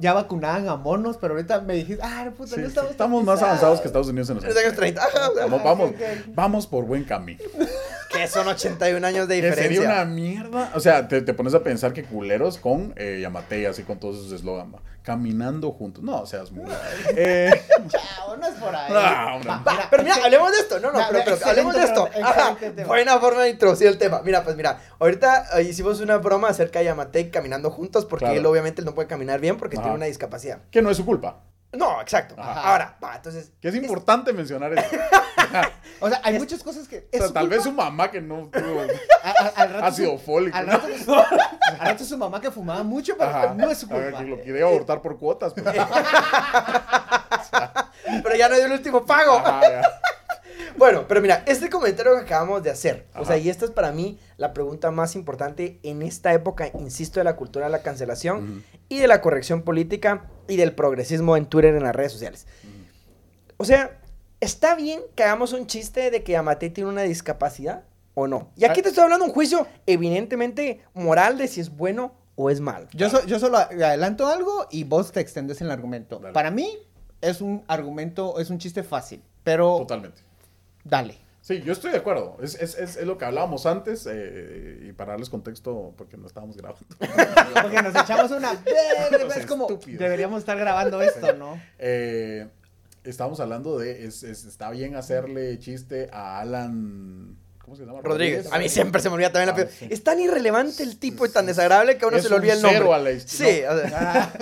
ya vacunaban a monos, pero ahorita me dijiste, ah, puta, no sí, estamos, más pisados". avanzados que Estados Unidos en los años los años 30. Ajá, o sea, Vamos, vamos, vamos por buen camino. [laughs] Que son 81 años de Que diferencia. sería una mierda. O sea, te, te pones a pensar que culeros con eh, Yamatei, así con todos sus eslogan, caminando juntos. No, seas muy. Eh, Chao, no es por ahí. No, hombre. Va, Va, mira, pero mira, hablemos de esto. No, no, Ya, pero, pero hablemos de esto. Ajá, buena forma de introducir el tema. Mira, pues mira, ahorita eh, hicimos una broma acerca de Yamatei caminando juntos porque Claro. él obviamente no puede caminar bien porque Ajá. tiene una discapacidad. que no es su culpa. No, exacto. Ajá. Ahora, va, entonces. Que es importante mencionar eso. [laughs] O sea, hay muchas cosas que. O sea, su tal culpa. vez su mamá que no tuvo [laughs] A- a- al rato ácido su- fólico. Al ¿no? rato, al rato su mamá que fumaba mucho, pero Ajá. no es su A ver, culpa. que lo quería abortar por cuotas. pues. [laughs] Pero ya no dio el último pago. Ajá, ya. Bueno, pero mira, este comentario que acabamos de hacer, o Ajá. sea, y esta es para mí la pregunta más importante en esta época, insisto, de la cultura de la cancelación y de la corrección política y del progresismo en Twitter y en las redes sociales. O sea, ¿está bien que hagamos un chiste de que Amate tiene una discapacidad o no? Y aquí te estoy hablando de un juicio evidentemente moral de si es bueno o es malo. Yo, so- yo solo adelanto algo y vos te extendes en el argumento. Dale. Para mí es un argumento, es un chiste fácil, pero Totalmente. Dale. Sí, yo estoy de acuerdo. Es, es, es, es lo que hablábamos antes. eh, y para darles contexto, porque no estábamos grabando. [laughs] Porque nos echamos una... Es como, estúpidos. deberíamos estar grabando esto, ¿no? Eh, estábamos hablando de. Es, es- está bien hacerle chiste a Alan. ¿Cómo se llama? Rodríguez. A mí siempre se me olvida también la Ah, sí. Es tan irrelevante el tipo y tan desagradable que a uno Es se le olvida un el nombre. cero a la. Sí, o sea,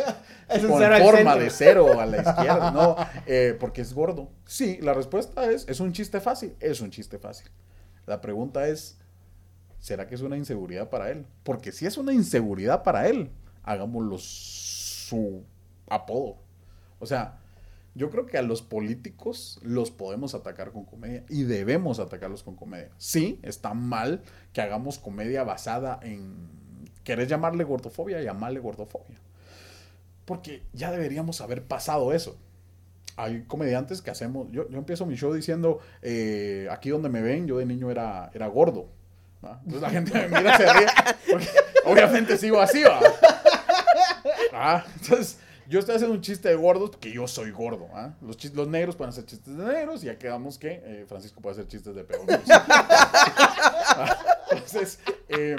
Es con forma de cero a la [laughs] izquierda, no, eh, porque es gordo. Sí, la respuesta es, ¿es un chiste fácil? Es un chiste fácil. La pregunta es, ¿será que es una inseguridad para él? Porque si es una inseguridad para él, hagámoslo su apodo. O sea, yo creo que a los políticos los podemos atacar con comedia y debemos atacarlos con comedia. Sí, está mal que hagamos comedia basada en... ¿Querés llamarle gordofobia? Llamarle gordofobia. Porque ya deberíamos haber pasado eso. Hay comediantes que hacemos. Yo, yo empiezo mi show diciendo: eh, aquí donde me ven, yo de niño era, era gordo. Entonces la gente me mira, se ríe. Obviamente sigo así, ¿va? Ah, entonces, yo estoy haciendo un chiste de gordos porque yo soy gordo. ¿ah? Los, chis- los negros pueden hacer chistes de negros y ya quedamos que eh, Francisco puede hacer chistes de peor. [laughs] Entonces, eh,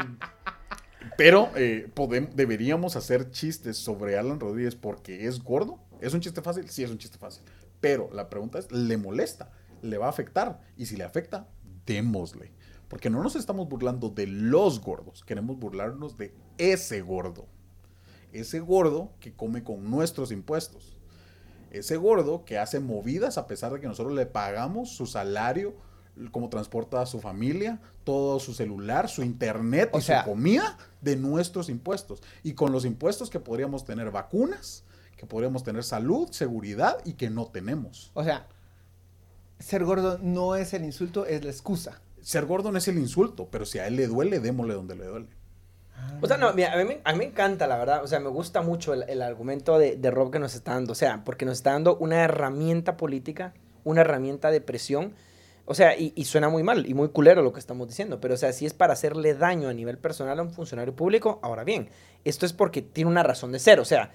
pero eh, deberíamos hacer chistes sobre Alan Rodríguez porque es gordo. ¿Es un chiste fácil? Sí, es un chiste fácil. Pero la pregunta es, ¿le molesta? ¿Le va a afectar? Y si le afecta, démosle. Porque no nos estamos burlando de los gordos, queremos burlarnos de ese gordo. Ese gordo que come con nuestros impuestos. Ese gordo que hace movidas a pesar de que nosotros le pagamos su salario, cómo transporta a su familia, todo su celular, su internet O y sea- su comida de nuestros impuestos. Y con los impuestos que podríamos tener vacunas, que podríamos tener salud, seguridad y que no tenemos. O sea, ser gordo no es el insulto, es la excusa. Ser gordo no es el insulto, pero si a él le duele, démosle donde le duele. O sea, no, mira, a mí, me- a mí me encanta, la verdad. O sea, me gusta mucho el, el argumento de, de Rob que nos está dando. O sea, porque nos está dando una herramienta política, una herramienta de presión. O sea, y, suena muy mal y muy culero lo que estamos diciendo. Pero, o sea, si es para hacerle daño a nivel personal a un funcionario público, ahora bien, esto es porque tiene una razón de ser. O sea,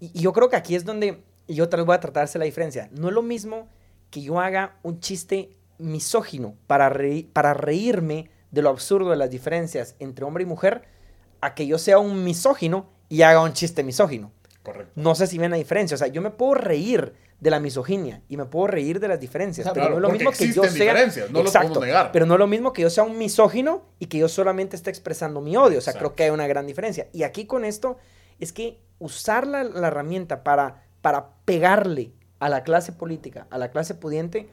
y, yo creo que aquí es donde yo tal vez voy a tratar de hacer la diferencia. No es lo mismo que yo haga un chiste misógino para, reí- para reírme de lo absurdo de las diferencias entre hombre y mujer a que yo sea un misógino y haga un chiste misógino. Correcto. No sé si ven la diferencia. O sea, yo me puedo reír de la misoginia y me puedo reír de las diferencias. Pero no es lo mismo que yo sea. no negar. Pero no es lo mismo que yo sea un misógino y que yo solamente esté expresando mi odio. O sea, Exacto. creo que hay una gran diferencia. Y aquí con esto es que usar la, la herramienta para, para pegarle a la clase política, a la clase pudiente,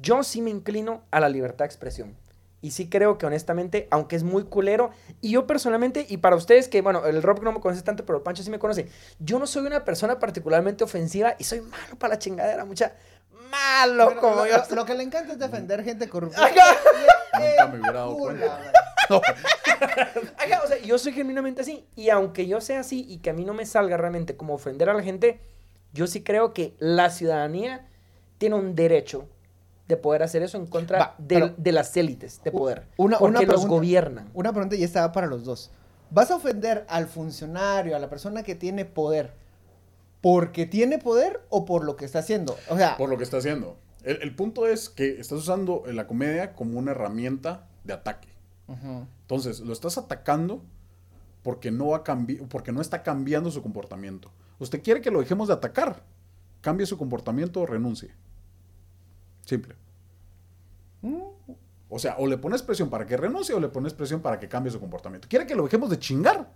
yo sí me inclino a la libertad de expresión. Y sí creo que honestamente, aunque es muy culero, y yo personalmente, y para ustedes que, bueno, el Rob no me conoce tanto, pero el Pancho sí me conoce, yo no soy una persona particularmente ofensiva y soy malo para la chingadera, mucha malo Pero como lo, yo. lo- lo que le encanta es defender gente corrupta. Nunca me hubiera dado cuenta. [laughs] No, o sea, yo soy genuinamente así. Y aunque yo sea así y que a mí no me salga realmente como ofender a la gente, yo sí creo que la ciudadanía tiene un derecho de poder hacer eso en contra Va, de las élites de poder. una- porque una los pregunta. gobiernan. Una pregunta y estaba para los dos. ¿Vas a ofender al funcionario, a la persona que tiene poder, porque tiene poder o por lo que está haciendo? O sea, por lo que está haciendo. El, el punto es que estás usando la comedia como una herramienta de ataque. Entonces, lo estás atacando porque no, cambi- porque no está cambiando su comportamiento. Usted quiere que lo dejemos de atacar. Cambie su comportamiento o renuncie. Simple. O sea, o le pones presión para que renuncie o le pones presión para que cambie su comportamiento. Quiere que lo dejemos de chingar.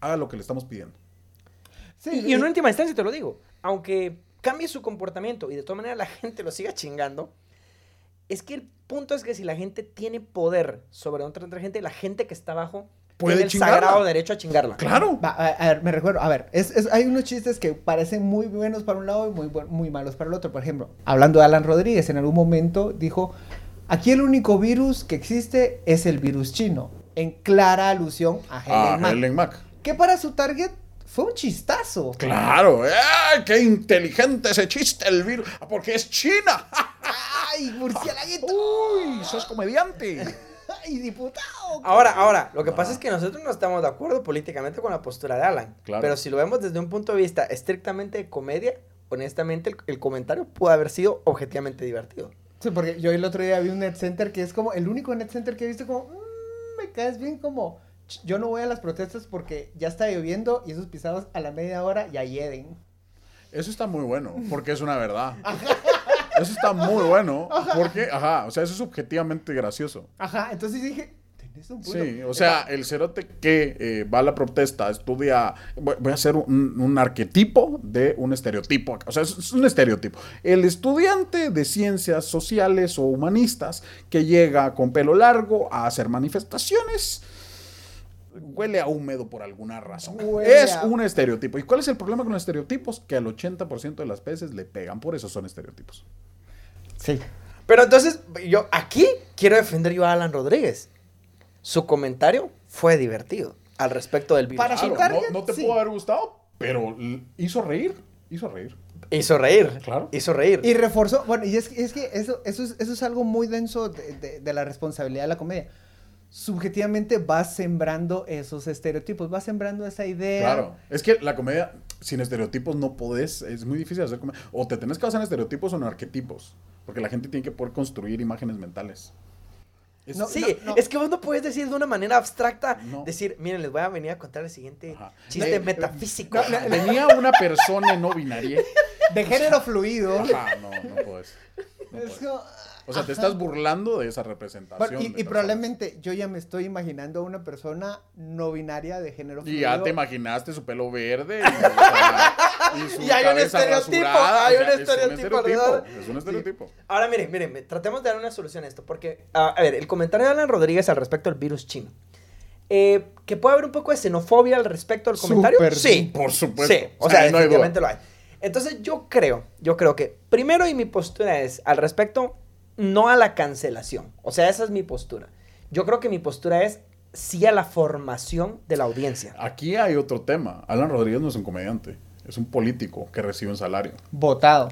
Haga lo que le estamos pidiendo. Sí, Y, y en última instancia te lo digo, aunque cambie su comportamiento y de todas maneras la gente lo siga chingando, es que el punto es que si la gente tiene poder sobre otra, otra gente, la gente que está abajo Puede tiene el chingarla. sagrado derecho a chingarla. Claro. Va, a, a ver, me recuerdo, a ver, es, es- hay unos chistes que parecen muy buenos para un lado y muy, muy malos para el otro. Por ejemplo, hablando de Alan Rodríguez, en algún momento dijo, aquí el único virus que existe es el virus chino, en clara alusión a Helen A Mack, Helen Mack. que para su target fue un chistazo. Claro. ¡Ay, qué inteligente ese chiste el virus! Ah, Porque es China. [laughs] ¡Ay, murciélaguito! ¡Uy! ¡Sos comediante! ¡Ay, diputado! Ahora, ahora, lo que Ajá. pasa es que nosotros no estamos de acuerdo políticamente con la postura de Alan. Claro. Pero si lo vemos desde un punto de vista estrictamente de comedia, honestamente el, el comentario pudo haber sido objetivamente divertido. Sí, porque yo el otro día vi un net center que es como el único net center que he visto como, "Mm, me caes bien como, "Ch, yo no voy a las protestas porque ya está lloviendo y esos pisados a la media hora ya hieden. Eso está muy bueno, porque es una verdad. [laughs] Eso está muy bueno, [laughs] porque, ajá, o sea, eso es objetivamente gracioso. Ajá, entonces dije, tenés un punto. Sí, o sea, el cerote que eh, va a la protesta, estudia, voy, voy a hacer un, un arquetipo de un estereotipo, o sea, es, es un estereotipo. El estudiante de ciencias sociales o humanistas que llega con pelo largo a hacer manifestaciones, huele a húmedo por alguna razón. Huele es a- un estereotipo. ¿Y cuál es el problema con los estereotipos? Que al 80% de las veces le pegan, por eso son estereotipos. Sí. Pero entonces, yo aquí quiero defender yo a Alan Rodríguez. Su comentario fue divertido al respecto del virus. Para su Claro, target, no, no te sí. pudo haber gustado, pero hizo reír, hizo reír. Hizo reír. Claro. Hizo reír. Y reforzó, bueno, y es, que- es que eso, eso, es, eso es algo muy denso de, de- de la responsabilidad de la comedia. Subjetivamente vas sembrando esos estereotipos, vas sembrando esa idea. Claro, es que la comedia sin estereotipos no podés, es muy difícil hacer comedia. O te tenés que basar en estereotipos o en arquetipos, porque la gente tiene que poder construir imágenes mentales. Es- No, Sí, no. es que vos no puedes decir de una manera abstracta, No. decir, miren, les voy a venir a contar el siguiente Ajá. chiste Eh, metafísico. Venía una persona no binaria. De género fluido. Ajá, no, no puedes. No Es puedes. como- O sea, te estás burlando de esa representación. Bueno, y, de y personas. probablemente yo ya me estoy imaginando a una persona no binaria de género Y ya te imaginaste su pelo verde y, o sea, y su [laughs] Y hay un estereotipo, rasurada, hay o un sea, es estereotipo alrededor. Es un estereotipo. Ahora, miren, miren, tratemos de dar una solución a esto, porque, ah, a ver, el comentario de Alan Rodríguez al respecto del virus chino. Eh, que puede haber un poco de xenofobia al respecto del comentario. Sí, Por supuesto. Sí, o sea, no definitivamente lo hay. Entonces yo creo, yo creo que primero y mi postura es al respecto, no a la cancelación. O sea, esa es mi postura. Yo creo que mi postura es sí a la formación de la audiencia. Aquí hay otro tema. Alan Rodríguez no es un comediante, es un político que recibe un salario. Votado.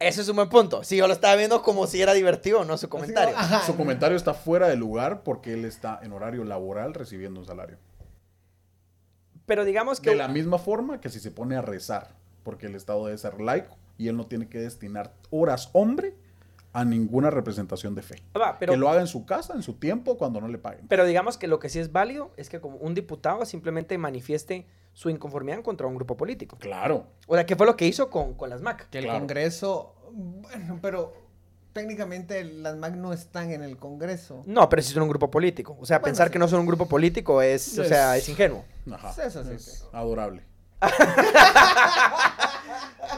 Ese es un buen punto. Si yo lo estaba viendo como si era divertido, no su comentario. Su comentario está fuera de lugar porque él está en horario laboral recibiendo un salario. Pero digamos que... De la misma forma que si se pone a rezar, porque el Estado debe ser laico y él no tiene que destinar horas hombre a ninguna representación de fe. Va, pero, que lo haga en su casa, en su tiempo, cuando no le paguen. pero digamos que lo que sí es válido es que como un diputado simplemente manifieste su inconformidad contra un grupo político. Claro. O sea, ¿qué fue lo que hizo con, con las MAC? Que el Claro. Congreso, bueno, pero técnicamente las MAC no están en el Congreso. No, pero sí son un grupo político. O sea, Bueno, pensar sí. que no son un grupo político es, o sea, es ingenuo. Ajá. Eso sí, es sí. adorable. [laughs]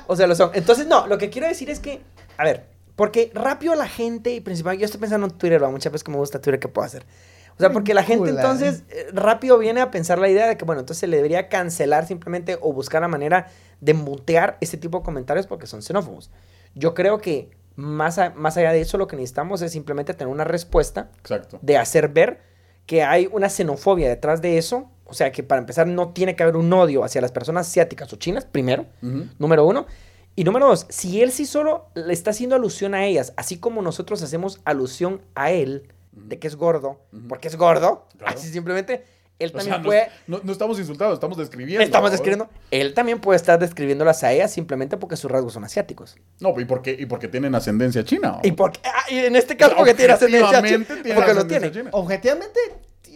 O sea, lo son. Entonces, no, lo que quiero decir es que, a ver, porque rápido la gente, y principalmente, yo estoy pensando en Twitter, ¿va? muchas veces que me gusta Twitter, ¿qué puedo hacer? O sea, porque la gente entonces eh, rápido viene a pensar la idea de que, bueno, entonces se le debería cancelar simplemente o buscar la manera de mutear este tipo de comentarios porque son xenófobos. Yo creo que más, a- más allá de eso, lo que necesitamos es simplemente tener una respuesta Exacto. de hacer ver que hay una xenofobia detrás de eso. O sea, que para empezar no tiene que haber un odio hacia las personas asiáticas o chinas, primero, número uno. Y número dos, si él sí solo le está haciendo alusión a ellas, así como nosotros hacemos alusión a él, de que es gordo, porque es gordo, Claro. así simplemente, Él O también sea, puede... no- no estamos insultados, estamos describiendo. Estamos describiendo. Él también puede estar describiéndolas a ella simplemente porque sus rasgos son asiáticos. No, ¿y por qué, y porque tienen ascendencia china? ¿o? Y, porque, ah, y en este caso porque tiene ascendencia Objetivamente china, tiene porque lo ascendencia tiene. china. Objetivamente,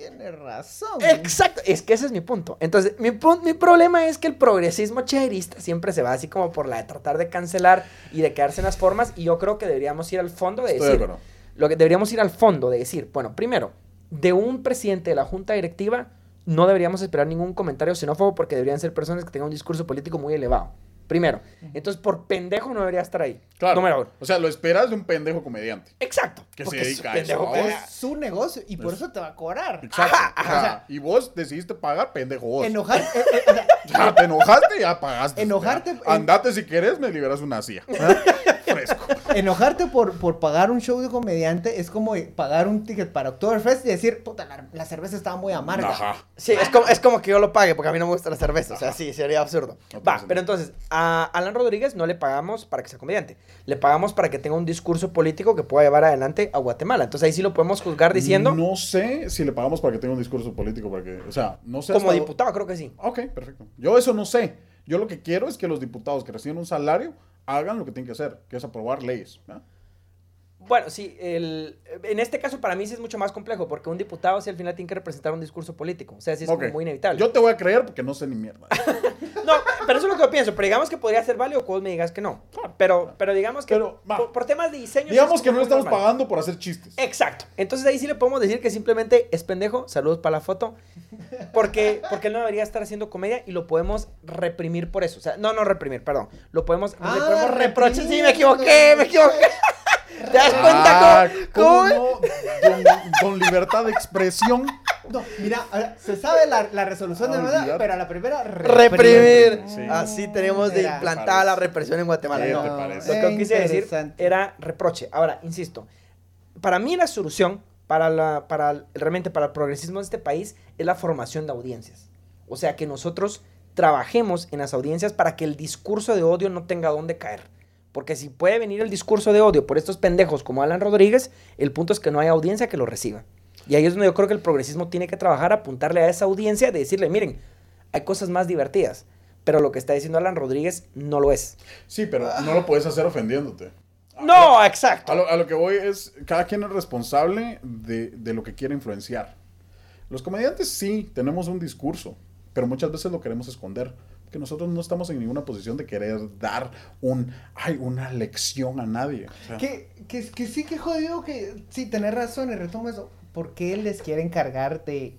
tiene razón. Exacto, es que ese es mi punto. Entonces, mi, mi problema es que el progresismo chairista siempre se va así como por la de tratar de cancelar y de quedarse en las formas. Y yo creo que deberíamos ir al fondo de Estoy decir. Lo que deberíamos ir al fondo de decir, bueno, primero, de un presidente de la junta directiva no deberíamos esperar ningún comentario xenófobo porque deberían ser personas que tengan un discurso político muy elevado. Primero. Entonces, por pendejo no debería estar ahí. Claro. Número uno. O sea, lo esperas de un pendejo comediante. Exacto. Que se dedica a pendejo eso, como- Es su negocio y por Es- eso te va a cobrar. Exacto. Ajá, O sea, o sea, y vos decidiste pagar, pendejo vos. enojar, eh, eh, o [laughs] sea, Ya te enojaste, ya pagaste. Enojarte- Ya. Andate si quieres, me liberas una silla. [laughs] Fresco. [laughs] enojarte por, por pagar un show de comediante es como pagar un ticket para Oktoberfest y decir, puta, la, la cerveza estaba muy amarga. Ajá. Sí, es como, es como que yo lo pague porque a mí no me gusta la cerveza. O sea, sí, sería absurdo. No Va, sentido. pero entonces, a Alan Rodríguez no le pagamos para que sea comediante. Le pagamos para que tenga un discurso político que pueda llevar adelante a Guatemala. Entonces ahí sí lo podemos juzgar diciendo, No sé si le pagamos para que tenga un discurso político, para que, o sea, no sé. como hasta diputado, creo que sí. Ok, perfecto. Yo eso no sé. Yo lo que quiero es que los diputados que reciben un salario hagan lo que tienen que hacer, que es aprobar leyes. Bueno, sí, el, en este caso para mí sí es mucho más complejo porque un diputado sí al final tiene que representar un discurso político. O sea, sí es como muy inevitable. Yo te voy a creer porque no sé ni mierda. [laughs] No, pero eso es lo que yo pienso. Pero digamos que podría ser válido que vos me digas que no. Pero, pero digamos que Pero, por, por temas de diseño... Digamos que no le estamos normal. pagando por hacer chistes. Exacto. Entonces ahí sí le podemos decir que simplemente es pendejo. Saludos para la foto. Porque, porque él no debería estar haciendo comedia y lo podemos reprimir por eso. O sea, no, no reprimir, perdón. Lo podemos, Ah, le podemos reprochar. Sí, me equivoqué, me equivoqué. ¿Te das Ah, cuenta ¿cómo cómo? no? Don, don libertad de expresión. No, mira, se sabe la, la resolución de Ah, olvídate. pero a la primera Reprimir. Sí. Así tenemos de Era- implantada la represión en Guatemala. ¿Qué No. te Lo que yo quise decir era reproche. Ahora, insisto, para mí la solución para la, para el- realmente para el progresismo de este país es la formación de audiencias. O sea, que nosotros trabajemos en las audiencias para que el discurso de odio no tenga dónde caer. Porque si puede venir el discurso de odio por estos pendejos como Alan Rodríguez, el punto es que no hay audiencia que lo reciba. Y ahí es donde yo creo que el progresismo tiene que trabajar, apuntarle a esa audiencia, de decirle, miren, hay cosas más divertidas. Pero lo que está diciendo Alan Rodríguez no lo es. Sí, pero no lo puedes hacer ofendiéndote. No, exacto. A lo, a lo que voy es, cada quien es responsable de, de lo que quiere influenciar. Los comediantes sí, tenemos un discurso, pero muchas veces lo queremos esconder. Porque nosotros no estamos en ninguna posición de querer dar un, ay, una lección a nadie. O sea, Que, que, que sí, que jodido que sí, tenés razón y retomo eso. ¿Por qué les quieren cargar de,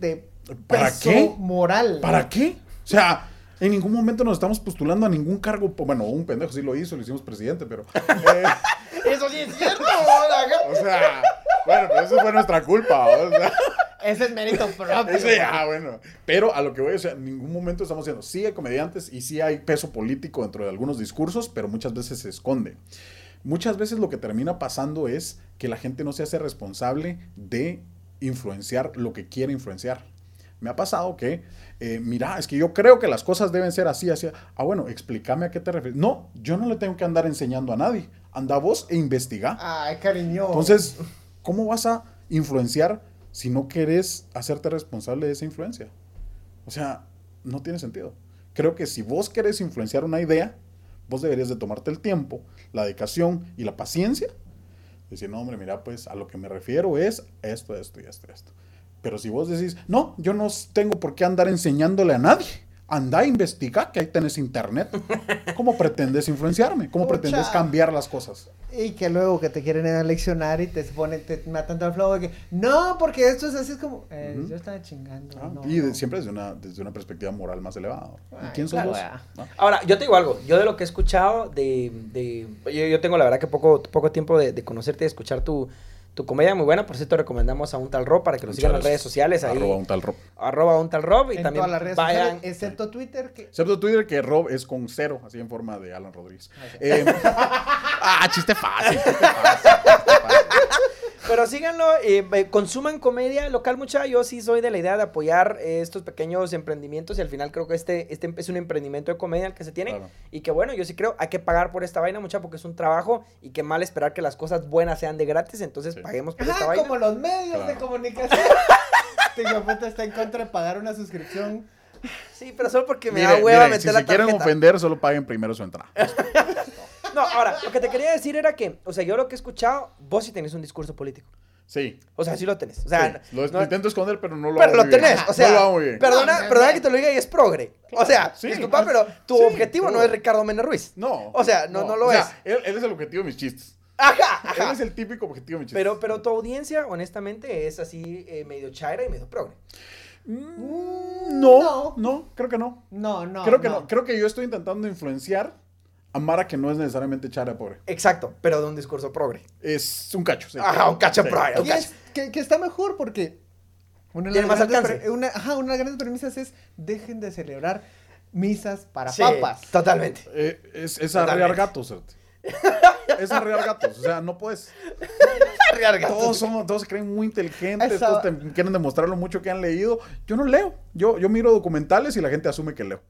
de ¿Para peso qué? moral? ¿Para qué? O sea, en ningún momento nos estamos postulando a ningún cargo. Bueno, un pendejo sí lo hizo, lo hicimos presidente, pero... eh, [laughs] Eso sí es cierto. o sea, bueno, pero eso fue nuestra culpa. O sea, Ese es mérito [laughs] propio. Ese ya, bueno. Pero a lo que voy, o sea, en ningún momento estamos diciendo, sí hay comediantes y sí hay peso político dentro de algunos discursos, pero muchas veces se esconde. Muchas veces lo que termina pasando es que la gente no se hace responsable de influenciar lo que quiere influenciar. Me ha pasado que, eh, mira, es que yo creo que las cosas deben ser así, así. Ah, bueno, explícame a qué te refieres. No, yo no le tengo que andar enseñando a nadie. Anda vos e investiga. Ay, cariño. Entonces, ¿cómo vas a influenciar si no querés hacerte responsable de esa influencia? O sea, no tiene sentido. Creo que si vos querés influenciar una idea, vos deberías de tomarte el tiempo, la dedicación y la paciencia. Decir, no, hombre, mira, pues a lo que me refiero es esto, esto y esto, esto. Pero si vos decís, no, yo no tengo por qué andar enseñándole a nadie. Anda, investiga que ahí tenés internet. ¿Cómo pretendes influenciarme? ¿Cómo Pucha. pretendes cambiar las cosas? Y que luego que te quieren leccionar y te ponen, te matan todo el flow de que, no, porque esto es así, es como, eh, yo estaba chingando. Ah, no, y de- no. siempre desde una, desde una perspectiva moral más elevada. ¿Y Ay, quién sos claro, vos? ya. ¿No? Ahora, yo te digo algo. Yo de lo que he escuchado, de, de yo, yo tengo la verdad que poco, poco tiempo de, de conocerte y de escuchar tu, tu comedia muy buena. Por cierto, recomendamos a un tal Rob para que lo sigan en las redes sociales. Ahí, Arroba un tal Rob. arroba un tal Rob. Y en también todas las redes vayan. sociales, excepto Twitter, que... Excepto Twitter que Rob es con cero, así en forma de Alan Rodríguez. Ok. Eh, [laughs] ah, chiste fácil. chiste fácil, chiste fácil. Pero síganlo, eh, consuman comedia local, mucha. Yo sí soy de la idea de apoyar eh, estos pequeños emprendimientos y al final creo que este, este es un emprendimiento de comedia el que se tiene. Claro. Y que bueno, yo sí creo, hay que pagar por esta vaina, mucha, porque es un trabajo y que mal esperar que las cosas buenas sean de gratis, entonces Sí. paguemos por esta Ajá, vaina. como los medios de comunicación. [laughs] Puta está en contra de pagar una suscripción. Sí, pero solo porque me Mire, da hueva mire, meter si la se quieren ofender, solo paguen primero su entrada. [laughs] No, ahora, lo que te quería decir era que, o sea, yo lo que he escuchado, vos sí tenés un discurso político. Sí. O sea, sí lo tenés. O sea, sí, lo no- intento esconder, pero no lo pero hago lo bien. tenés, o sea, no lo hago muy bien. perdona, No, perdona no, que te lo diga y es progre. O sea, Sí. disculpa, pero tu Sí, objetivo no es Ricardo Mena Ruiz. No. O sea, no, no, lo o es. sea, él, él es el objetivo de mis chistes. Ajá, Él ajá. es el típico objetivo de mis chistes. Pero, pero tu audiencia, honestamente, es así eh, medio chaira y medio progre. Mm, no, no, creo que no. No, no. creo que no. Creo que yo estoy intentando influenciar a Mara que no es necesariamente chara pobre. Exacto, pero de un discurso progre. Es un cacho. sí. Ajá, un cacho Sí. progre. Es que, que está mejor porque una de, las más alcance. una, ajá, una de las grandes premisas es dejen de celebrar misas para Sí, papas. Totalmente. Eh, es, es Totalmente. arrear gatos. Es arrear gatos. O sea, no puedes. [laughs] Todos, somos, todos se creen muy inteligentes, todos te quieren demostrar lo mucho que han leído. Yo no leo. Yo, yo miro documentales y la gente asume que leo.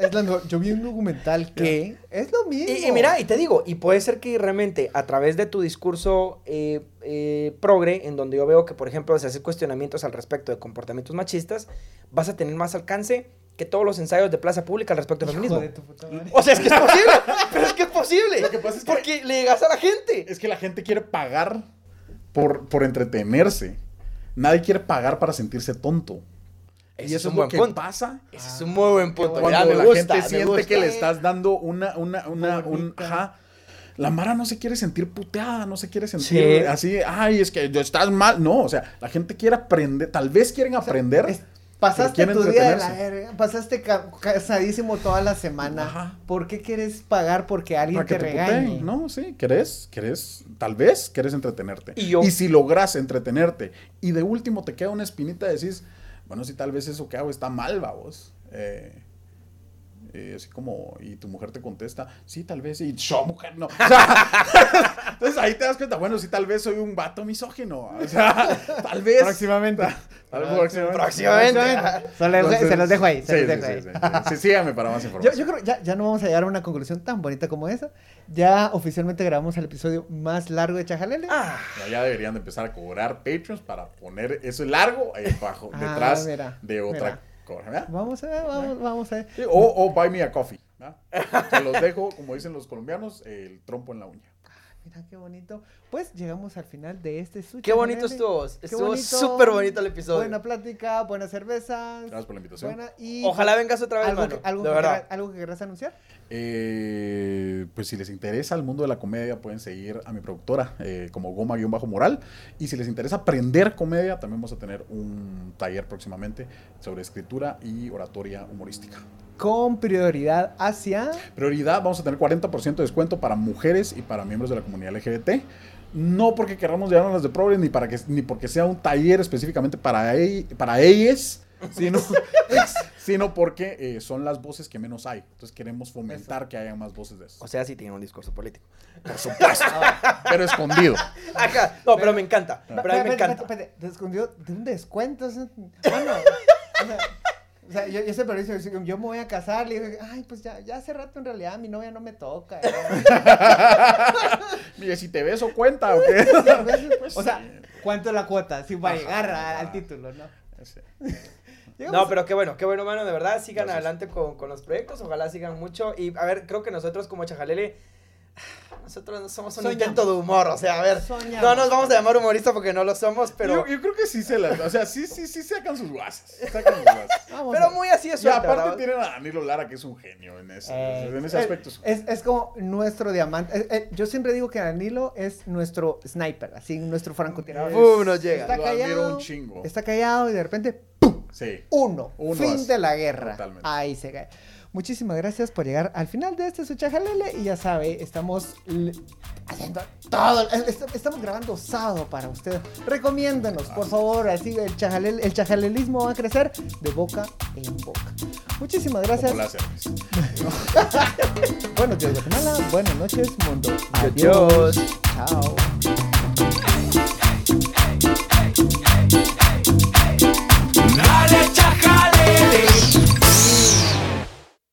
Es, es la mejor. Yo vi un documental que es lo mismo. Y, y mira, y te digo, y puede ser que realmente a través de tu discurso eh, eh, progre, en donde yo veo que, por ejemplo, se hacen cuestionamientos al respecto de comportamientos machistas, vas a tener más alcance que todos los ensayos de plaza pública al respecto del feminismo. de tu puta madre. O sea, es que es posible, pero es que es posible. Lo que pasa es que- Porque le llegas a la gente. Es que la gente quiere pagar por, por entretenerse. Nadie quiere pagar para sentirse tonto. Ese y es eso un es lo buen punto. pasa Ese es un muy buen punto. Cuando Mira, cuando me la gusta, gente siente gusta. que le estás dando una, una, una, un, ajá. La Mara no se quiere sentir puteada, no se quiere sentir Sí. así, ay, es que estás mal. No, o sea, la gente quiere aprender, tal vez quieren aprender. Es- pasaste tu día de la verga, pasaste ca- cansadísimo toda la semana. Ajá. ¿Por qué quieres pagar porque alguien te te regañe? puteen. No, sí, querés, querés, tal vez querés entretenerte. Y yo- si logras entretenerte y de último te queda una espinita, decís, bueno, si tal vez eso que hago está mal, vamos. Eh, eh, así como, y tu mujer te contesta, sí, tal vez, y yo, mujer, no. [laughs] O sea, entonces ahí te das cuenta, bueno, sí, tal vez soy un vato misógino. O sea, [laughs] tal vez. Próximamente. Tal vez próximamente. Próximamente. Se los, Entonces, se los dejo ahí. Se sí, los dejo sí, ahí. sí, sí, sí, síganme para más Yo, información. yo creo que ya, ya no vamos a llegar a una conclusión tan bonita como esa. Ya oficialmente grabamos el episodio más largo de Chajalele. Ah, ya deberían de empezar a cobrar Patreons para poner eso largo ahí abajo, Ah, detrás mira, de otra mira. Vamos a ver, vamos, vamos a ver. Sí, O, o buy me a coffee. ¿verdad? Se los dejo, como dicen los colombianos, el trompo en la uña. Mira qué bonito. Pues llegamos al final de este su qué bonito Chajalele. estuvo. Qué Estuvo bonito. súper bonito el episodio. Buena plática, buenas cervezas. Gracias por la invitación. Buena y Ojalá vengas otra vez, algo, mano. que, algo, de que verdad. querrás- algo que querrás anunciar. Eh, pues si les interesa el mundo de la comedia, pueden seguir a mi productora eh, como Goma-Moral. Y si les interesa aprender comedia, también vamos a tener un taller próximamente sobre escritura y oratoria humorística. Con prioridad hacia. Prioridad, vamos a tener 40% de descuento para mujeres y para miembros de la comunidad LGBT. No porque queramos llevarnos las de Progress, ni, para que, ni porque sea un taller específicamente para, para ellas, [laughs] sino, [laughs] sino porque eh, son las voces que menos hay. Entonces queremos fomentar que haya más voces de eso. O sea, sí tiene un discurso político. Por supuesto, [laughs] pero escondido. Ajá. No, pero me encanta. Pero a mí me encanta. escondió de un descuento. o sea, Bueno, o sea, yo, yo hice, yo me voy a casar, le digo, ay, pues ya, ya hace rato en realidad mi novia no me toca. Mire, si te beso, cuenta o qué. [laughs] o sea, ¿cuánto es la cuota? Si va a llegar al título, ¿no? Sí. No, pero qué bueno, qué bueno, mano. De verdad, sigan Gracias. adelante con, con los proyectos. Ojalá sigan mucho. Y a ver, creo que nosotros como Chajalele, nosotros no somos un Soñamos. intento de humor. O sea, a ver, Soñamos. no nos vamos a llamar humoristas porque no lo somos, pero, Yo, yo creo que sí se las. O sea, sí, sí, sí sacan sus guasas. Sacan sus guasas. [laughs] Pero muy así de Y aparte ¿verdad? tienen a Danilo Lara, que es un genio en ese, Eh, en ese es- aspecto. Es, es como nuestro diamante. Eh, eh, yo siempre digo que Danilo es nuestro sniper, así, nuestro francotirador. Pum, nos llega. Está Lo callado, un chingo. está callado y de repente, Sí. uno. Uno fin así. de la guerra. Totalmente. Ahí se cae. Muchísimas gracias por llegar al final de este Suchajalele. Y ya sabe, estamos haciendo todo. est- Estamos grabando sábado para usted. Recomiéndenos, por favor. Así el, chajalel, el chajalelismo va a crecer de boca en boca. Muchísimas gracias. [laughs] Buenos días, Guatemala. Buenas noches, mundo. Adiós. Chao.